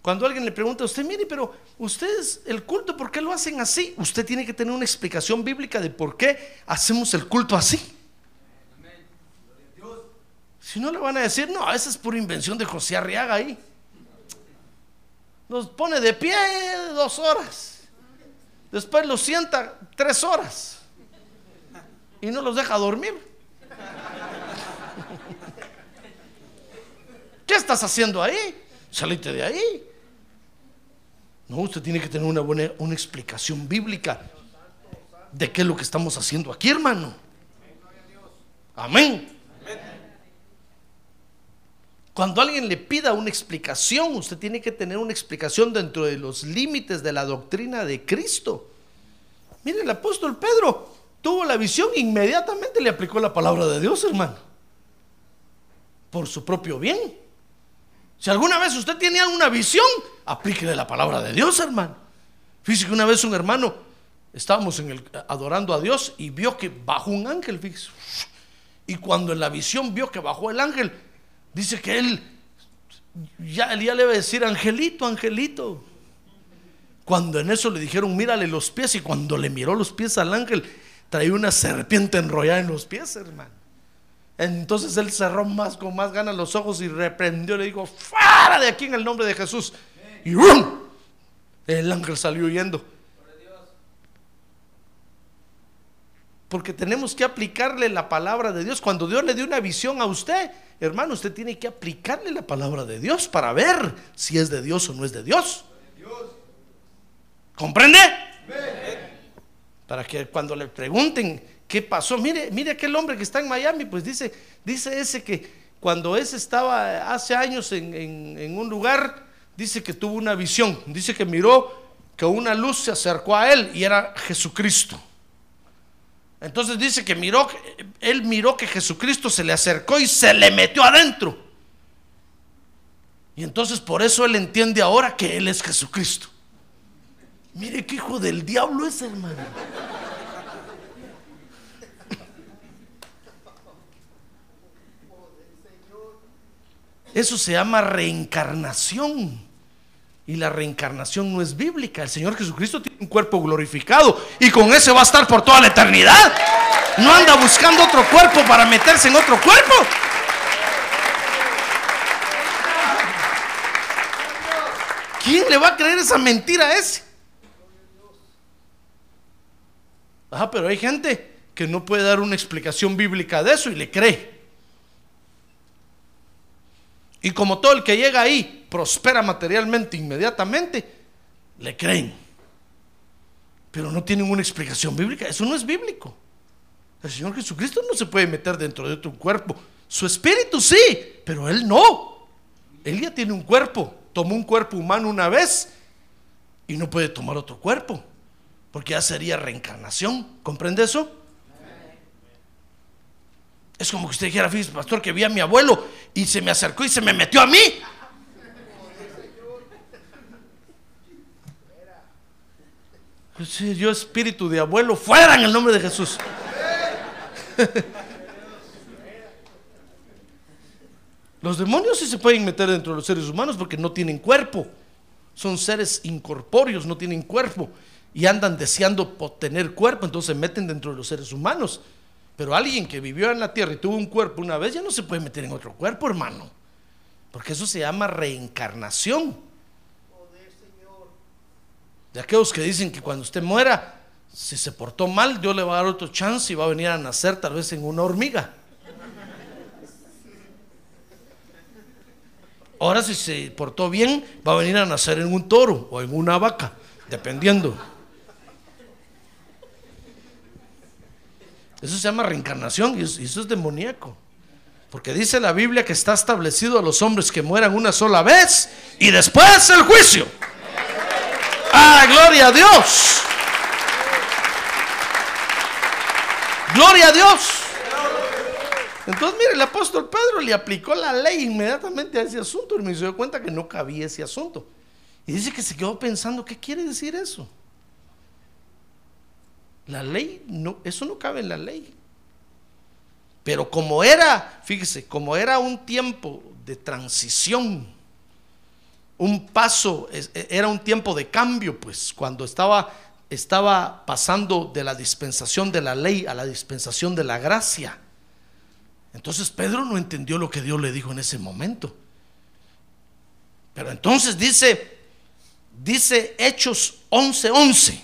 Cuando alguien le pregunta a usted, mire, pero ustedes el culto, ¿por qué lo hacen así? Usted tiene que tener una explicación bíblica de por qué hacemos el culto así. Si no le van a decir, no, esa es pura invención de José Arriaga ahí. Nos pone de pie dos horas. Después los sienta tres horas. Y no los deja dormir. ¿Qué estás haciendo ahí? Salite de ahí. No, usted tiene que tener una buena una explicación bíblica. de qué es lo que estamos haciendo aquí, hermano. Amén. Cuando alguien le pida una explicación, usted tiene que tener una explicación dentro de los límites de la doctrina de Cristo. Mire, el apóstol Pedro tuvo la visión, inmediatamente le aplicó la palabra de Dios, hermano. Por su propio bien. Si alguna vez usted tiene alguna visión, aplíquele la palabra de Dios, hermano. Fíjese que una vez un hermano, estábamos en el, adorando a Dios y vio que bajó un ángel. Y cuando en la visión vio que bajó el ángel, dice que él ya, ya le iba a decir, angelito, angelito. Cuando en eso le dijeron, mírale los pies, y cuando le miró los pies al ángel, traía una serpiente enrollada en los pies, hermano. Entonces él cerró más con más ganas los ojos y reprendió, le dijo, fuera de aquí en el nombre de Jesús. Y ¡rum! el ángel salió huyendo. Porque tenemos que aplicarle la palabra de Dios. Cuando Dios le dio una visión a usted, hermano, usted tiene que aplicarle la palabra de Dios para ver si es de Dios o no es de Dios. ¿Comprende? Para que cuando le pregunten qué pasó, mire, mire aquel hombre que está en Miami, pues dice, dice ese que cuando ese estaba hace años en, un lugar, dice que tuvo una visión, dice que miró que una luz se acercó a él y era Jesucristo. Entonces dice que miró, él miró que Jesucristo se le acercó y se le metió adentro. Y entonces por eso él entiende ahora que él es Jesucristo. Mire qué hijo del diablo es, hermano. Eso se llama reencarnación. Y la reencarnación no es bíblica. El Señor Jesucristo tiene un cuerpo glorificado y con ese va a estar por toda la eternidad. No anda buscando otro cuerpo para meterse en otro cuerpo. ¿Quién le va a creer esa mentira a ese? Ajá, pero hay gente que no puede dar una explicación bíblica de eso y le cree. Y como todo el que llega ahí prospera materialmente inmediatamente, le creen. Pero no tienen una explicación bíblica. Eso no es bíblico. El Señor Jesucristo no se puede meter dentro de otro cuerpo. Su espíritu sí, pero Él no. Él ya tiene un cuerpo. Tomó un cuerpo humano una vez y no puede tomar otro cuerpo. Porque ya sería reencarnación. ¿Comprende eso? Es como que usted dijera, fíjese, pastor, que vi a mi abuelo y se me acercó y se me metió a mí. Pues yo espíritu de abuelo, fuera en el nombre de Jesús. Los demonios sí se pueden meter dentro de los seres humanos porque no tienen cuerpo. Son seres incorpóreos, no tienen cuerpo. Y andan deseando tener cuerpo, entonces se meten dentro de los seres humanos. Pero alguien que vivió en la tierra y tuvo un cuerpo una vez ya no se puede meter en otro cuerpo, hermano. Porque eso se llama reencarnación. De aquellos que dicen que cuando usted muera, si se portó mal, Dios le va a dar otro chance y va a venir a nacer tal vez en una hormiga. Ahora si se portó bien, va a venir a nacer en un toro o en una vaca, dependiendo. Eso se llama reencarnación y eso es demoníaco. Porque dice la Biblia que está establecido a los hombres que mueran una sola vez y después el juicio. ¡Ah, gloria a Dios! ¡Gloria a Dios! Entonces, mire, el apóstol Pedro le aplicó la ley inmediatamente a ese asunto y me dio cuenta que no cabía ese asunto. Y dice que se quedó pensando, ¿qué quiere decir eso? La ley, no, eso no cabe en la ley. Pero como era, fíjese, como era un tiempo de transición, un paso, es- era un tiempo de cambio, pues, cuando estaba, estaba pasando de la dispensación de la ley a la dispensación de la gracia. Entonces Pedro no entendió lo que Dios le dijo en ese momento. Pero entonces dice, dice Hechos 11:11.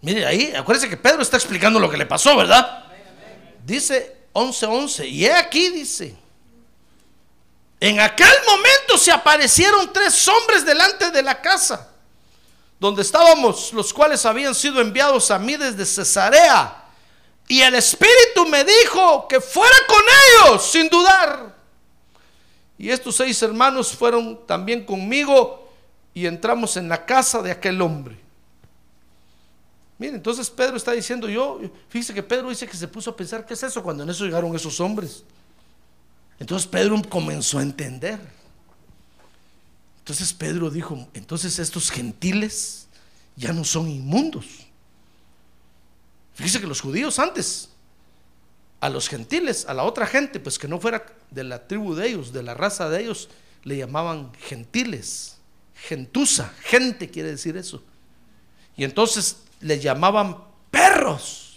Mire ahí, acuérdense que Pedro está explicando lo que le pasó, ¿verdad? Dice 11:11. Y he aquí, dice. En aquel momento se aparecieron tres hombres delante de la casa, donde estábamos, los cuales habían sido enviados a mí desde Cesarea. Y el Espíritu me dijo que fuera con ellos, sin dudar. Y estos seis hermanos fueron también conmigo y entramos en la casa de aquel hombre. Miren, entonces Pedro está diciendo, yo, fíjese que Pedro dice que se puso a pensar, ¿qué es eso? Cuando en eso llegaron esos hombres. Entonces Pedro comenzó a entender. Entonces Pedro dijo, entonces estos gentiles ya no son inmundos. Fíjese que los judíos antes, a los gentiles, a la otra gente, pues que no fuera de la tribu de ellos, de la raza de ellos, le llamaban gentiles, gentuza, gente quiere decir eso. Y entonces le llamaban perros.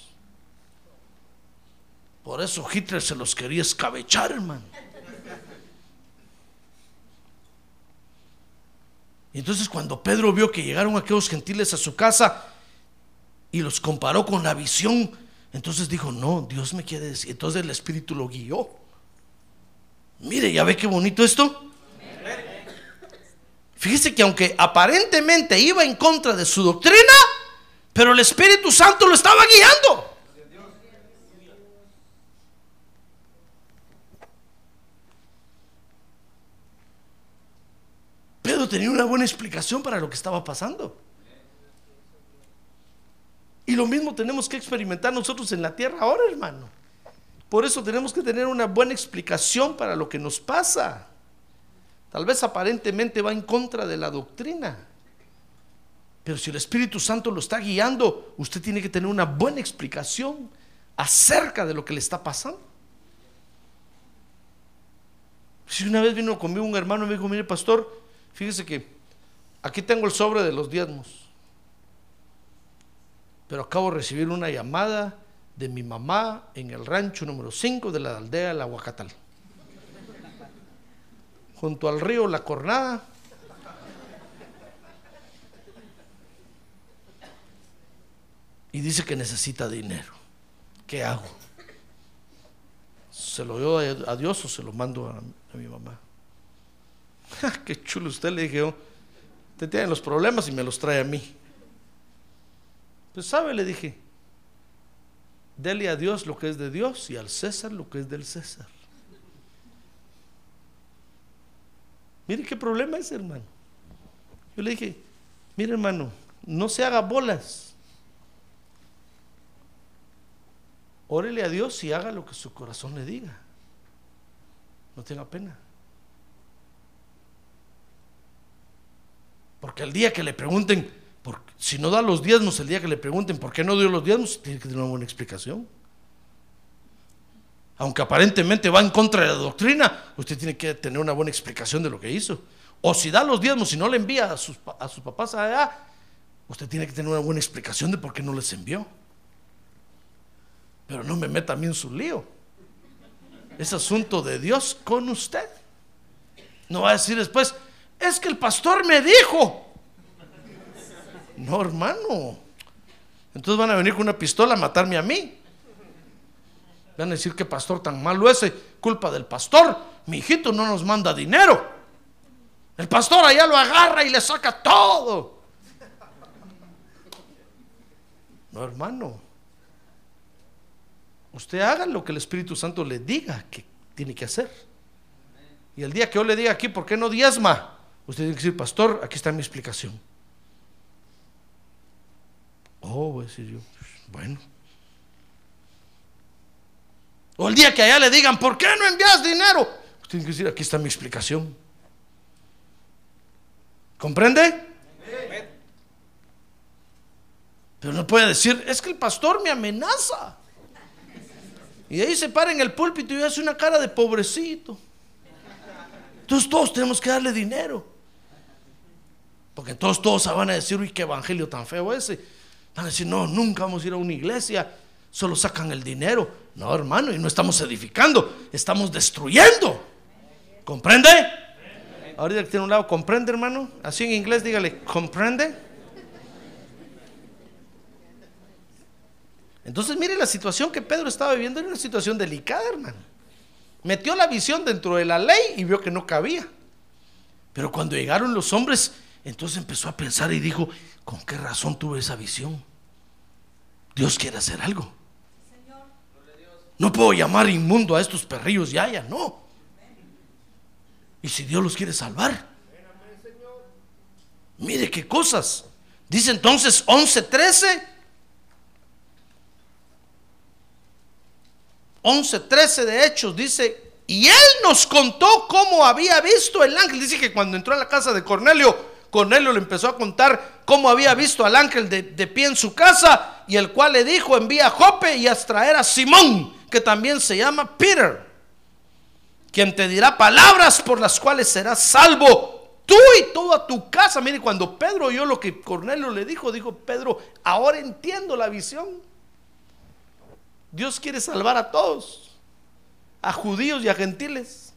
Por eso Hitler se los quería escabechar, hermano. Y entonces cuando Pedro vio que llegaron aquellos gentiles a su casa y los comparó con la visión, entonces dijo, no, Dios me quiere decir. Entonces el Espíritu lo guió. Mire, ya ve qué bonito esto. Fíjese que aunque aparentemente iba en contra de su doctrina, pero el Espíritu Santo lo estaba guiando. Pedro tenía una buena explicación para lo que estaba pasando. Y lo mismo tenemos que experimentar nosotros en la tierra ahora, hermano. Por eso tenemos que tener una buena explicación para lo que nos pasa. Tal vez aparentemente va en contra de la doctrina. Pero si el Espíritu Santo lo está guiando, usted tiene que tener una buena explicación acerca de lo que le está pasando. Si una vez vino conmigo un hermano y me dijo, mire pastor, Fíjese que aquí tengo el sobre de los diezmos, pero acabo de recibir una llamada de mi mamá en el rancho número 5 de la aldea La Huacatal, junto al río La Cornada. Y dice que necesita dinero. ¿Qué hago? ¿Se lo doy a Dios o se lo mando a mi mamá? qué chulo usted, le dije, usted tiene los problemas y me los trae a mí. Pues sabe, le dije, dele a Dios lo que es de Dios y al César lo que es del César. Mire qué problema es, hermano. Yo le dije, mire hermano, no se haga bolas. Órele a Dios y haga lo que su corazón le diga. No tenga pena. Porque el día que le pregunten, si no da los diezmos, el día que le pregunten por qué no dio los diezmos, tiene que tener una buena explicación. Aunque aparentemente va en contra de la doctrina, usted tiene que tener una buena explicación de lo que hizo. O si da los diezmos y no le envía a sus, a sus papás allá, usted tiene que tener una buena explicación de por qué no les envió. Pero no me meta a mí en su lío. Es asunto de Dios con usted. No va a decir después, es que el pastor me dijo. No, hermano. Entonces van a venir con una pistola a matarme a mí. Van a decir que pastor tan malo ese, culpa del pastor. Mi hijito no nos manda dinero. El pastor allá lo agarra y le saca todo. No, hermano. Usted haga lo que el Espíritu Santo le diga que tiene que hacer. Y el día que yo le diga aquí, ¿por qué no diezma? Usted tiene que decir, pastor, aquí está mi explicación. Oh, voy a decir yo, bueno. O el día que allá le digan, ¿por qué no envías dinero? Usted tiene que decir, aquí está mi explicación. ¿Comprende? Pero no puede decir, es que el pastor me amenaza. Y ahí se para en el púlpito y hace una cara de pobrecito. Entonces todos tenemos que darle dinero. Porque todos, todos van a decir, uy, qué evangelio tan feo ese. Van a decir, no, nunca vamos a ir a una iglesia, solo sacan el dinero. No, hermano, y no estamos edificando, estamos destruyendo. ¿Comprende? Ahorita que tiene un lado, ¿comprende, hermano? Así en inglés, dígale, ¿comprende? Entonces, mire la situación que Pedro estaba viviendo, era una situación delicada, hermano. Metió la visión dentro de la ley y vio que no cabía. Pero cuando llegaron los hombres, Entonces empezó a pensar y dijo, ¿con qué razón tuve esa visión? Dios quiere hacer algo. No puedo llamar inmundo a estos perrillos ya, ya no. Y si Dios los quiere salvar, mire qué cosas. Dice entonces 11, 13. 11, 13 de Hechos dice, y él nos contó cómo había visto el ángel. Dice que cuando entró a la casa de Cornelio, Cornelio le empezó a contar cómo había visto al ángel de, pie en su casa y el cual le dijo, envía a Jope y a traer a Simón, que también se llama Peter, quien te dirá palabras por las cuales serás salvo tú y toda tu casa. Mire, cuando Pedro oyó lo que Cornelio le dijo, dijo Pedro, ahora entiendo la visión. Dios quiere salvar a todos, a judíos y a gentiles.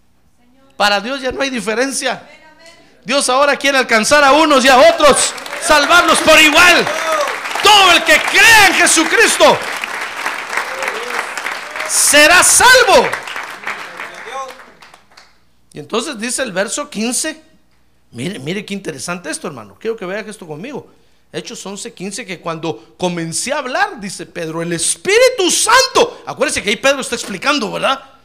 Para Dios ya no hay diferencia. Dios ahora quiere alcanzar a unos y a otros, salvarlos por igual. Todo el que cree en Jesucristo será salvo. Y entonces dice el verso 15. Mire, mire qué interesante esto, hermano. Quiero que vean esto conmigo. Hechos 11, 15, que cuando comencé a hablar, dice Pedro, el Espíritu Santo, acuérdense que ahí Pedro está explicando, ¿verdad?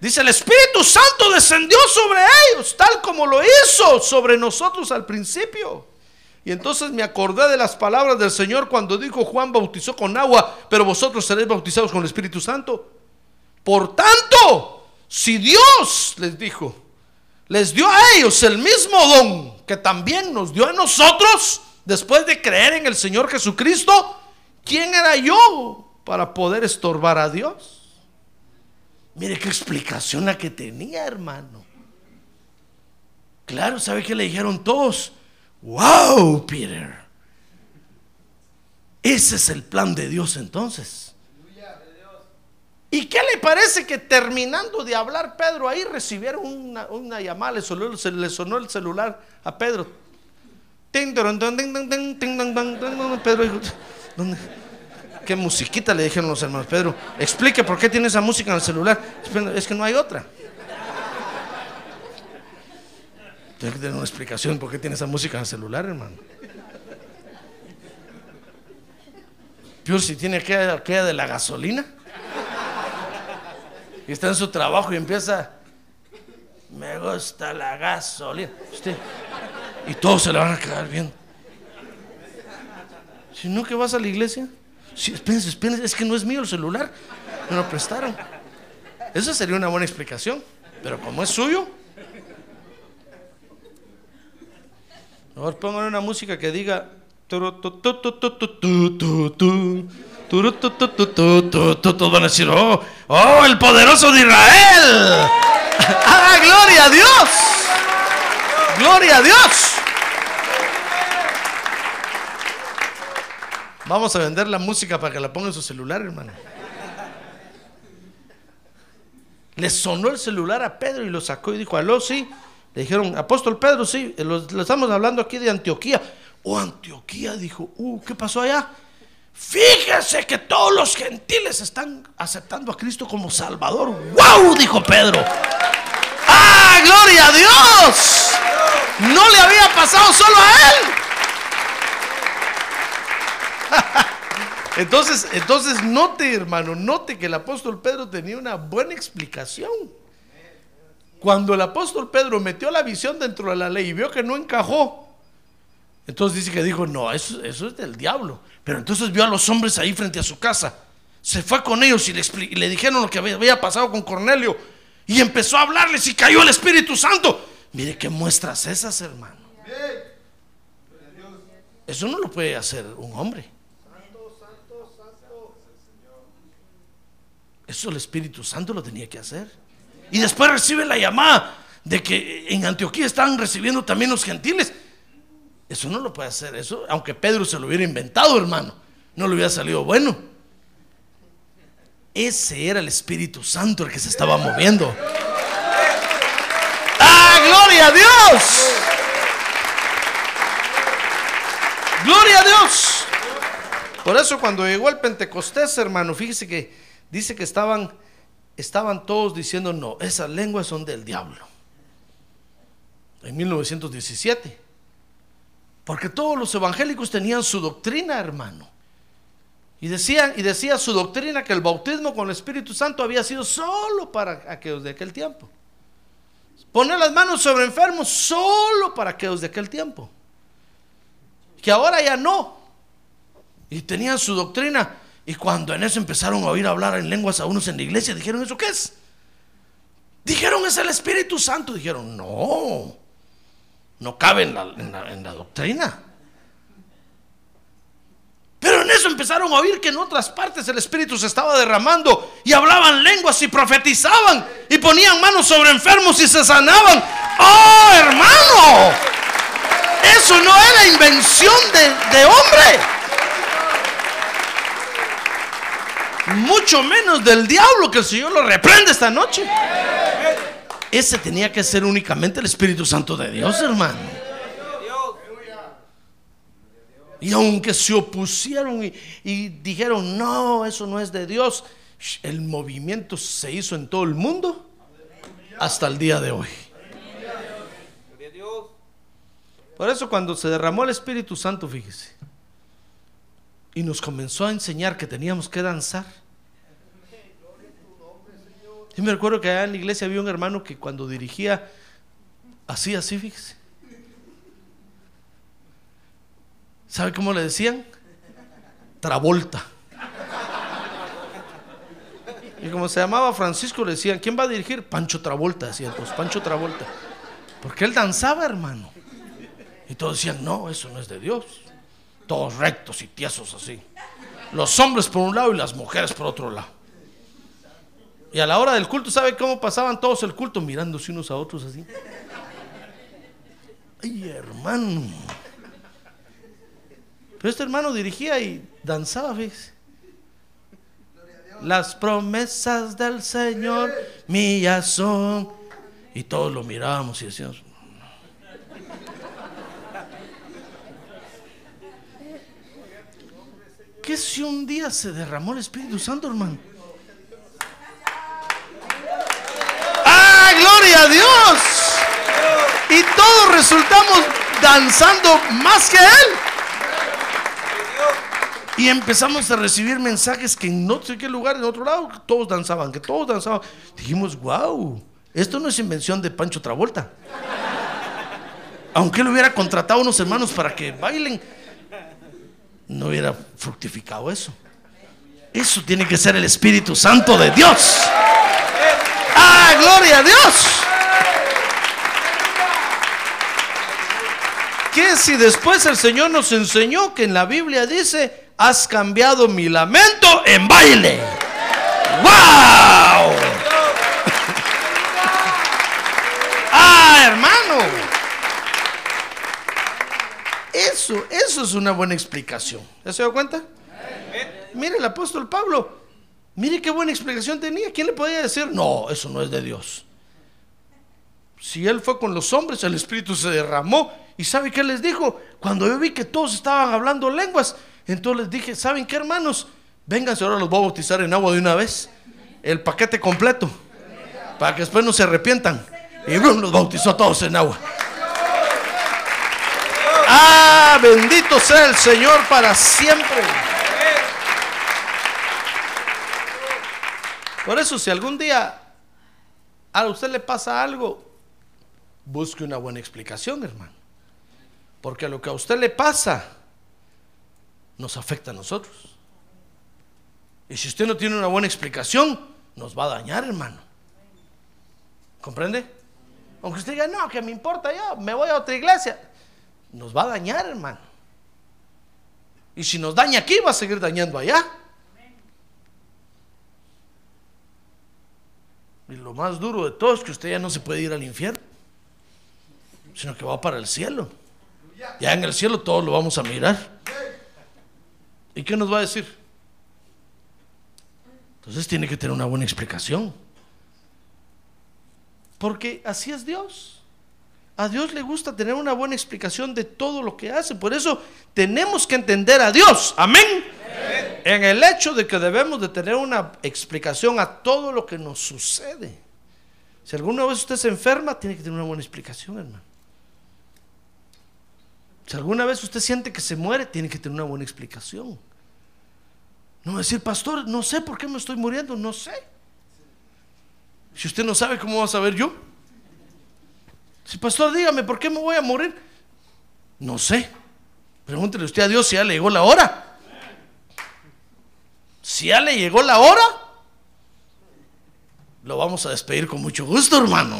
Dice, el Espíritu Santo descendió sobre ellos, tal como lo hizo sobre nosotros al principio. Y entonces me acordé de las palabras del Señor cuando dijo, Juan bautizó con agua, pero vosotros seréis bautizados con el Espíritu Santo. Por tanto, si Dios les dijo, les dio a ellos el mismo don que también nos dio a nosotros, después de creer en el Señor Jesucristo, ¿quién era yo para poder estorbar a Dios? Mire qué explicación la que tenía, hermano. Claro, ¿sabe qué le dijeron todos? Wow, Peter. Ese es el plan de Dios entonces. ¿Y qué le parece que terminando de hablar Pedro ahí recibieron una, una llamada, le sonó, se le sonó el celular a Pedro? Pedro dijo, ¿dónde? ¿Qué musiquita le dijeron los hermanos? Pedro, explique por qué tiene esa música en el celular. Es que no hay otra. Tiene que tener una explicación por qué tiene esa música en el celular, hermano. Peor si tiene aquella, aquella de la gasolina. Y está en su trabajo y empieza, me gusta la gasolina. Usted, y todos se le van a quedar bien. Si no, que vas a la iglesia. Si, espérense, espérense, es que no es mío el celular. Me lo prestaron. Esa sería una buena explicación. Pero como es suyo. Mejor pongan una música que diga. Todos van a decir, oh, oh, el poderoso de Israel. ¡Ah, gloria a Dios! ¡Gloria a Dios! Vamos a vender la música para que la ponga en su celular, hermano. Le sonó el celular a Pedro y lo sacó y dijo, aló, sí. Le dijeron, apóstol Pedro, sí, lo, estamos hablando aquí de Antioquía. Oh, Antioquía, dijo, uh, ¿qué pasó allá? Fíjese que todos los gentiles están aceptando a Cristo como Salvador. ¡Wow! Dijo Pedro. ¡Ah, gloria a Dios! No le había pasado solo a él. Entonces, entonces note, hermano, note que el apóstol Pedro tenía una buena explicación. Cuando el apóstol Pedro metió la visión dentro de la ley y vio que no encajó, entonces dice que dijo, no, eso, eso es del diablo. Pero entonces vio a los hombres ahí frente a su casa. Se fue con ellos y le, y le dijeron lo que había pasado con Cornelio. Y empezó a hablarles y cayó el Espíritu Santo. Mire qué muestras esas, hermano. Eso no lo puede hacer un hombre. Eso el Espíritu Santo lo tenía que hacer. Y después recibe la llamada de que en Antioquía están recibiendo también los gentiles. Eso no lo puede hacer. Eso, aunque Pedro se lo hubiera inventado, hermano, no le hubiera salido bueno. Ese era el Espíritu Santo el que se estaba moviendo. ¡Ah, gloria a Dios! ¡Gloria a Dios! Por eso cuando llegó el Pentecostés, hermano, fíjese que dice que estaban, estaban todos diciendo, no, esas lenguas son del diablo. En 1917. Porque todos los evangélicos tenían su doctrina, hermano. Y decían, y decía su doctrina que el bautismo con el Espíritu Santo había sido solo para aquellos de aquel tiempo. Poner las manos sobre enfermos solo para aquellos de aquel tiempo. Que ahora ya no. Y tenían su doctrina. Y cuando en eso empezaron a oír hablar en lenguas a unos en la iglesia, dijeron, ¿eso qué es? Dijeron, es el Espíritu Santo. Dijeron, no, no cabe en la, doctrina. Pero en eso empezaron a oír que en otras partes el Espíritu se estaba derramando y hablaban lenguas y profetizaban y ponían manos sobre enfermos y se sanaban. ¡Oh, hermano! Eso no era invención de, de hombre. Mucho menos del diablo que el Señor lo reprende esta noche. Ese tenía que ser únicamente el Espíritu Santo de Dios, hermano. Y aunque se opusieron y, dijeron, no, eso no es de Dios, el movimiento se hizo en todo el mundo hasta el día de hoy. Por eso cuando se derramó el Espíritu Santo, fíjese, y nos comenzó a enseñar que teníamos que danzar. Yo me recuerdo que allá en la iglesia había un hermano que cuando dirigía, así, así, fíjese. ¿Sabe cómo le decían? Travolta. Y como se llamaba Francisco, le decían, ¿quién va a dirigir? Pancho Travolta, decían, pues Pancho Travolta. Porque él danzaba, hermano. Y todos decían, no, eso no es de Dios. Todos rectos y tiesos así. Los hombres por un lado y las mujeres por otro lado. Y a la hora del culto, ¿sabe cómo pasaban todos el culto? Mirándose unos a otros así. Ay, hermano. Pero este hermano dirigía y danzaba, fíjese. Las promesas del Señor mías son. Y todos lo mirábamos y decíamos. ¿Qué si un día se derramó el Espíritu Santo, hermano? ¡Ah, gloria a Dios! Y todos resultamos danzando más que Él. Y empezamos a recibir mensajes que en no sé qué lugar, en otro lado, todos danzaban, que todos danzaban. Dijimos, wow, esto no es invención de Pancho Travolta. Aunque él hubiera contratado a unos hermanos para que bailen, no hubiera fructificado eso. Eso tiene que ser el Espíritu Santo de Dios. ¡Ah, gloria a Dios! ¿Qué si después el Señor nos enseñó que en la Biblia dice, has cambiado mi lamento en baile? ¡Wow! ¡Ah, hermano! Eso, es una buena explicación. ¿Ya se dio cuenta? Mire el apóstol Pablo, mire qué buena explicación tenía. ¿Quién le podía decir? No, eso no es de Dios. Si él fue con los hombres, el Espíritu se derramó. ¿Y sabe qué les dijo? Cuando yo vi que todos estaban hablando lenguas, entonces les dije, ¿saben qué hermanos? Vénganse, ahora los voy a bautizar en agua de una vez. El paquete completo. Para que después no se arrepientan. Y los bautizó a todos en agua. Bendito sea el Señor para siempre. Por eso, si algún día a usted le pasa algo, busque una buena explicación, hermano. Porque lo que a usted le pasa nos afecta a nosotros. Y si usted no tiene una buena explicación, nos va a dañar, hermano. ¿Comprende? Aunque usted diga, no, que me importa yo, me voy a otra iglesia. Nos va a dañar, hermano. Y si nos daña aquí, va a seguir dañando allá. Y lo más duro de todo es que usted ya no se puede ir al infierno, sino que va para el cielo. Ya en el cielo todos lo vamos a mirar. ¿Y qué nos va a decir? Entonces tiene que tener una buena explicación. Porque así es Dios. A Dios le gusta tener una buena explicación de todo lo que hace. Por eso tenemos que entender a Dios. Amén. En el hecho de que debemos de tener una explicación a todo lo que nos sucede. Si alguna vez usted se enferma, tiene que tener una buena explicación, hermano. Si alguna vez usted siente que se muere, tiene que tener una buena explicación. No decir, pastor, no sé por qué me estoy muriendo, no sé. Si usted no sabe, ¿cómo va a saber yo? Si, pastor, dígame, ¿por qué me voy a morir? No sé. Pregúntele usted a Dios si ya le llegó la hora. Si ya le llegó la hora, lo vamos a despedir con mucho gusto, hermano.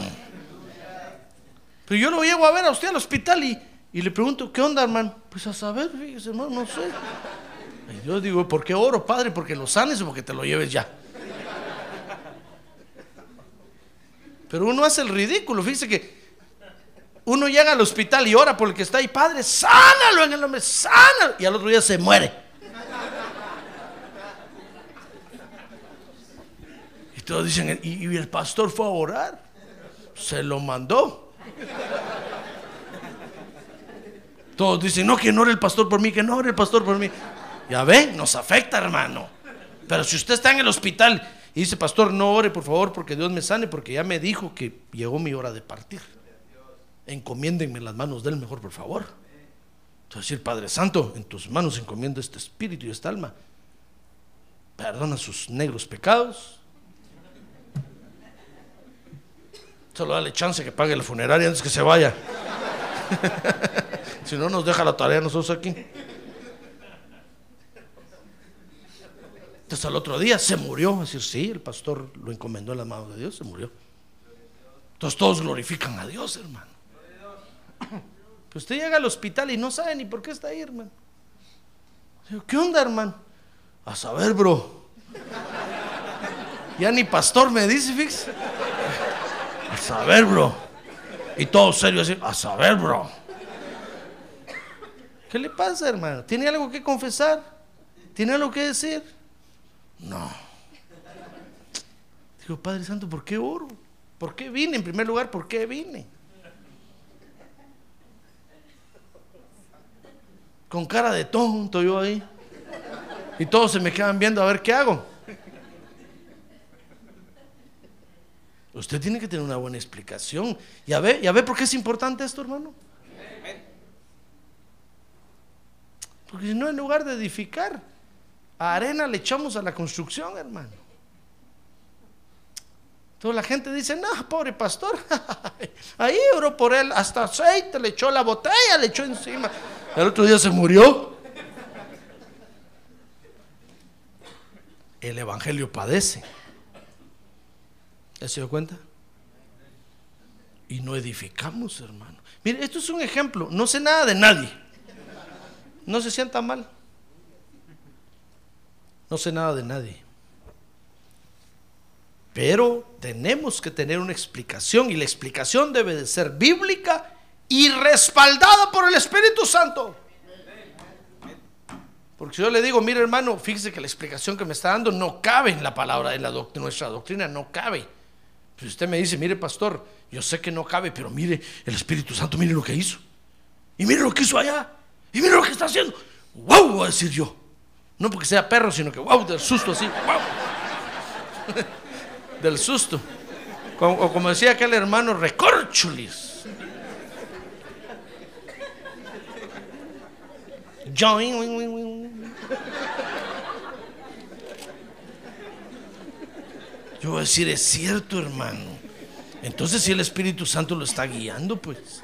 Pero yo lo llevo a ver a usted al hospital y, y le pregunto, ¿qué onda, hermano? Pues a saber, fíjese, hermano, no sé. Y yo digo, ¿por qué oro, padre? ¿Porque lo sanes o porque te lo lleves ya? Pero uno hace el ridículo, fíjese que uno llega al hospital y ora por el que está ahí, padre, sánalo en el nombre, sánalo. Y al otro día se muere. Y todos dicen, ¿y, y el pastor fue a orar? Se lo mandó. Todos dicen, no, que no ore el pastor por mí, que no ore el pastor por mí. Ya ve, nos afecta, hermano. Pero si usted está en el hospital y dice, pastor, no ore, por favor, porque Dios me sane, porque ya me dijo que llegó mi hora de partir. Encomiéndenme en las manos del mejor, por favor. Entonces decir, Padre Santo, en tus manos encomiendo este espíritu y esta alma. Perdona sus negros pecados. Solo dale chance que pague la funeraria antes que se vaya. si no, nos deja la tarea nosotros aquí. Entonces al otro día se murió. Es decir, sí, el pastor lo encomendó en las manos de Dios, se murió. Entonces todos glorifican a Dios, hermano. Pero usted llega al hospital y no sabe ni por qué está ahí, hermano. Digo, ¿qué onda, hermano? A saber, bro. Ya ni pastor me dice, fix. A saber, bro. Y todo serio así, a saber, bro. ¿Qué le pasa, hermano? ¿Tiene algo que confesar? ¿Tiene algo que decir? No. Digo, Padre Santo, ¿por qué oro? ¿Por qué vine? En primer lugar, ¿por qué vine? Con cara de tonto yo ahí. Y todos se me quedan viendo a ver qué hago. Usted tiene que tener una buena explicación. ¿Ya ve, ¿Ya ve por qué es importante esto, hermano? Porque si no, en lugar de edificar, a arena le echamos a la construcción, hermano. Entonces la gente dice, no, pobre pastor, ahí oró por él, hasta aceite le echó la botella, le echó encima. El otro día se murió. El Evangelio padece. ¿Ya se dio cuenta? Y no edificamos, hermano. Mire, esto es un ejemplo. No sé nada de nadie. No se sienta mal. No sé nada de nadie. Pero tenemos que tener una explicación y la explicación debe de ser bíblica y respaldada por el Espíritu Santo. Porque si yo le digo, mire hermano, fíjese que la explicación que me está dando no cabe en la palabra, en la nuestra doctrina, no cabe. Si usted me dice, mire pastor, yo sé que no cabe, pero mire el Espíritu Santo, mire lo que hizo. Y mire lo que hizo allá. Y mire lo que está haciendo. ¡Wow! Voy a decir yo. No porque sea perro, sino que wow, del susto así. ¡Wow! del susto. o como decía aquel hermano, recorchulis. Yo voy a decir, es cierto, hermano. Entonces, si el Espíritu Santo lo está guiando, pues.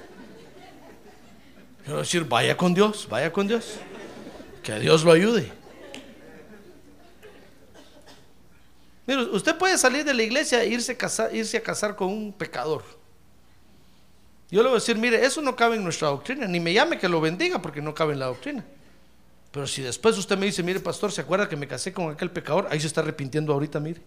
Yo voy a decir, vaya con Dios, vaya con Dios. Que Dios lo ayude. Mire, usted puede salir de la iglesia e irse a casar, irse a casar con un pecador. Yo le voy a decir, mire, eso no cabe en nuestra doctrina, ni me llame que lo bendiga porque no cabe en la doctrina. Pero si después usted me dice, mire, pastor, ¿se acuerda que me casé con aquel pecador? Ahí se está arrepintiendo ahorita, mire.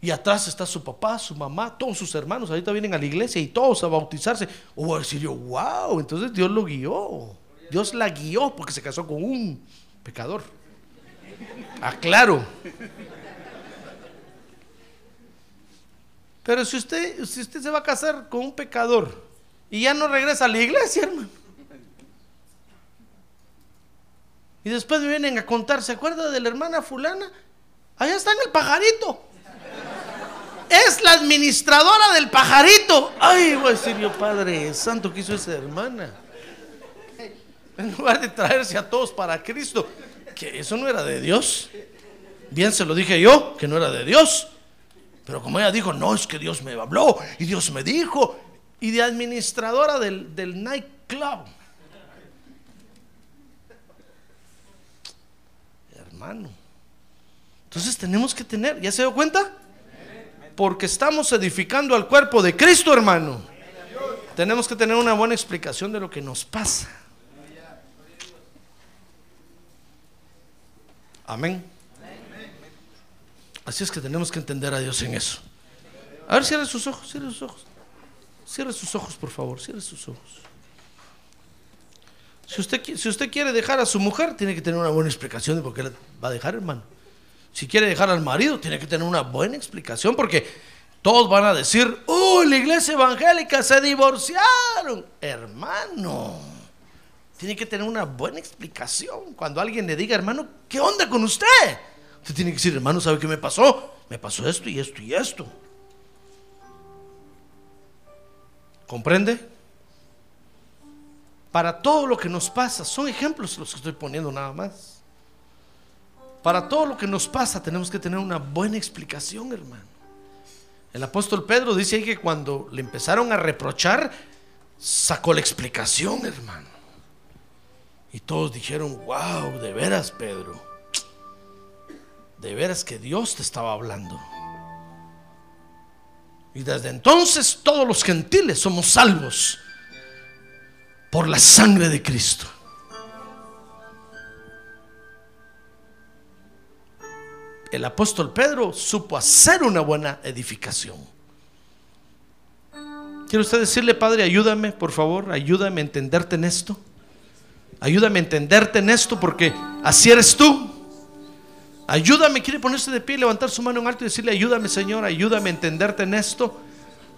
Y atrás está su papá, su mamá, todos sus hermanos. Ahorita vienen a la iglesia y todos a bautizarse. O voy a decir yo, wow, entonces Dios lo guió. Dios la guió porque se casó con un pecador. Aclaro. Pero si usted, si usted se va a casar con un pecador y ya no regresa a la iglesia, hermano. Y después me vienen a contar, ¿se acuerda de la hermana fulana? Allá está en el pajarito. es la administradora del pajarito. Ay, voy a decir yo, Padre Santo, ¿qué hizo esa hermana? En lugar de traerse a todos para Cristo, que eso no era de Dios. Bien se lo dije yo, que no era de Dios. Pero como ella dijo, no, es que Dios me habló y Dios me dijo. Y de administradora del, del nightclub. Hermano. Entonces tenemos que tener, ¿ya se dio cuenta? Porque estamos edificando al cuerpo de Cristo, hermano. Tenemos que tener una buena explicación de lo que nos pasa. Amén. Así es que tenemos que entender a Dios en eso. A ver, cierre sus ojos, cierre sus ojos. Cierre sus ojos, por favor, cierre sus ojos. Si usted, si usted quiere dejar a su mujer, tiene que tener una buena explicación de por qué la va a dejar, hermano. Si quiere dejar al marido, tiene que tener una buena explicación, porque todos van a decir, ¡Oh, la iglesia evangélica se divorciaron! Hermano, tiene que tener una buena explicación. Cuando alguien le diga, hermano, ¿qué onda con usted? Usted tiene que decir, hermano, ¿sabe qué me pasó? Me pasó esto y esto y esto. ¿Comprende? Para todo lo que nos pasa, son ejemplos los que estoy poniendo nada más. Para todo lo que nos pasa tenemos que tener una buena explicación, hermano. El apóstol Pedro dice ahí que cuando le empezaron a reprochar, sacó la explicación, hermano. Y todos dijeron, wow, de veras, Pedro. De veras que Dios te estaba hablando. Y desde entonces todos los gentiles somos salvos por la sangre de Cristo. El apóstol Pedro supo hacer una buena edificación. ¿Quiere usted decirle, Padre, ayúdame, por favor, ayúdame a entenderte en esto? Ayúdame a entenderte en esto porque así eres tú. Ayúdame, quiere ponerse de pie, levantar su mano en alto y decirle, ayúdame Señor, ayúdame a entenderte en esto.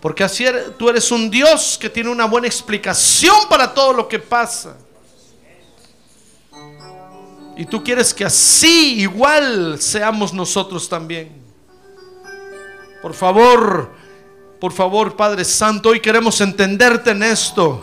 Porque así eres- tú eres un Dios que tiene una buena explicación para todo lo que pasa. Y tú quieres que así igual seamos nosotros también. Por favor, por favor, Padre Santo, hoy queremos entenderte en esto.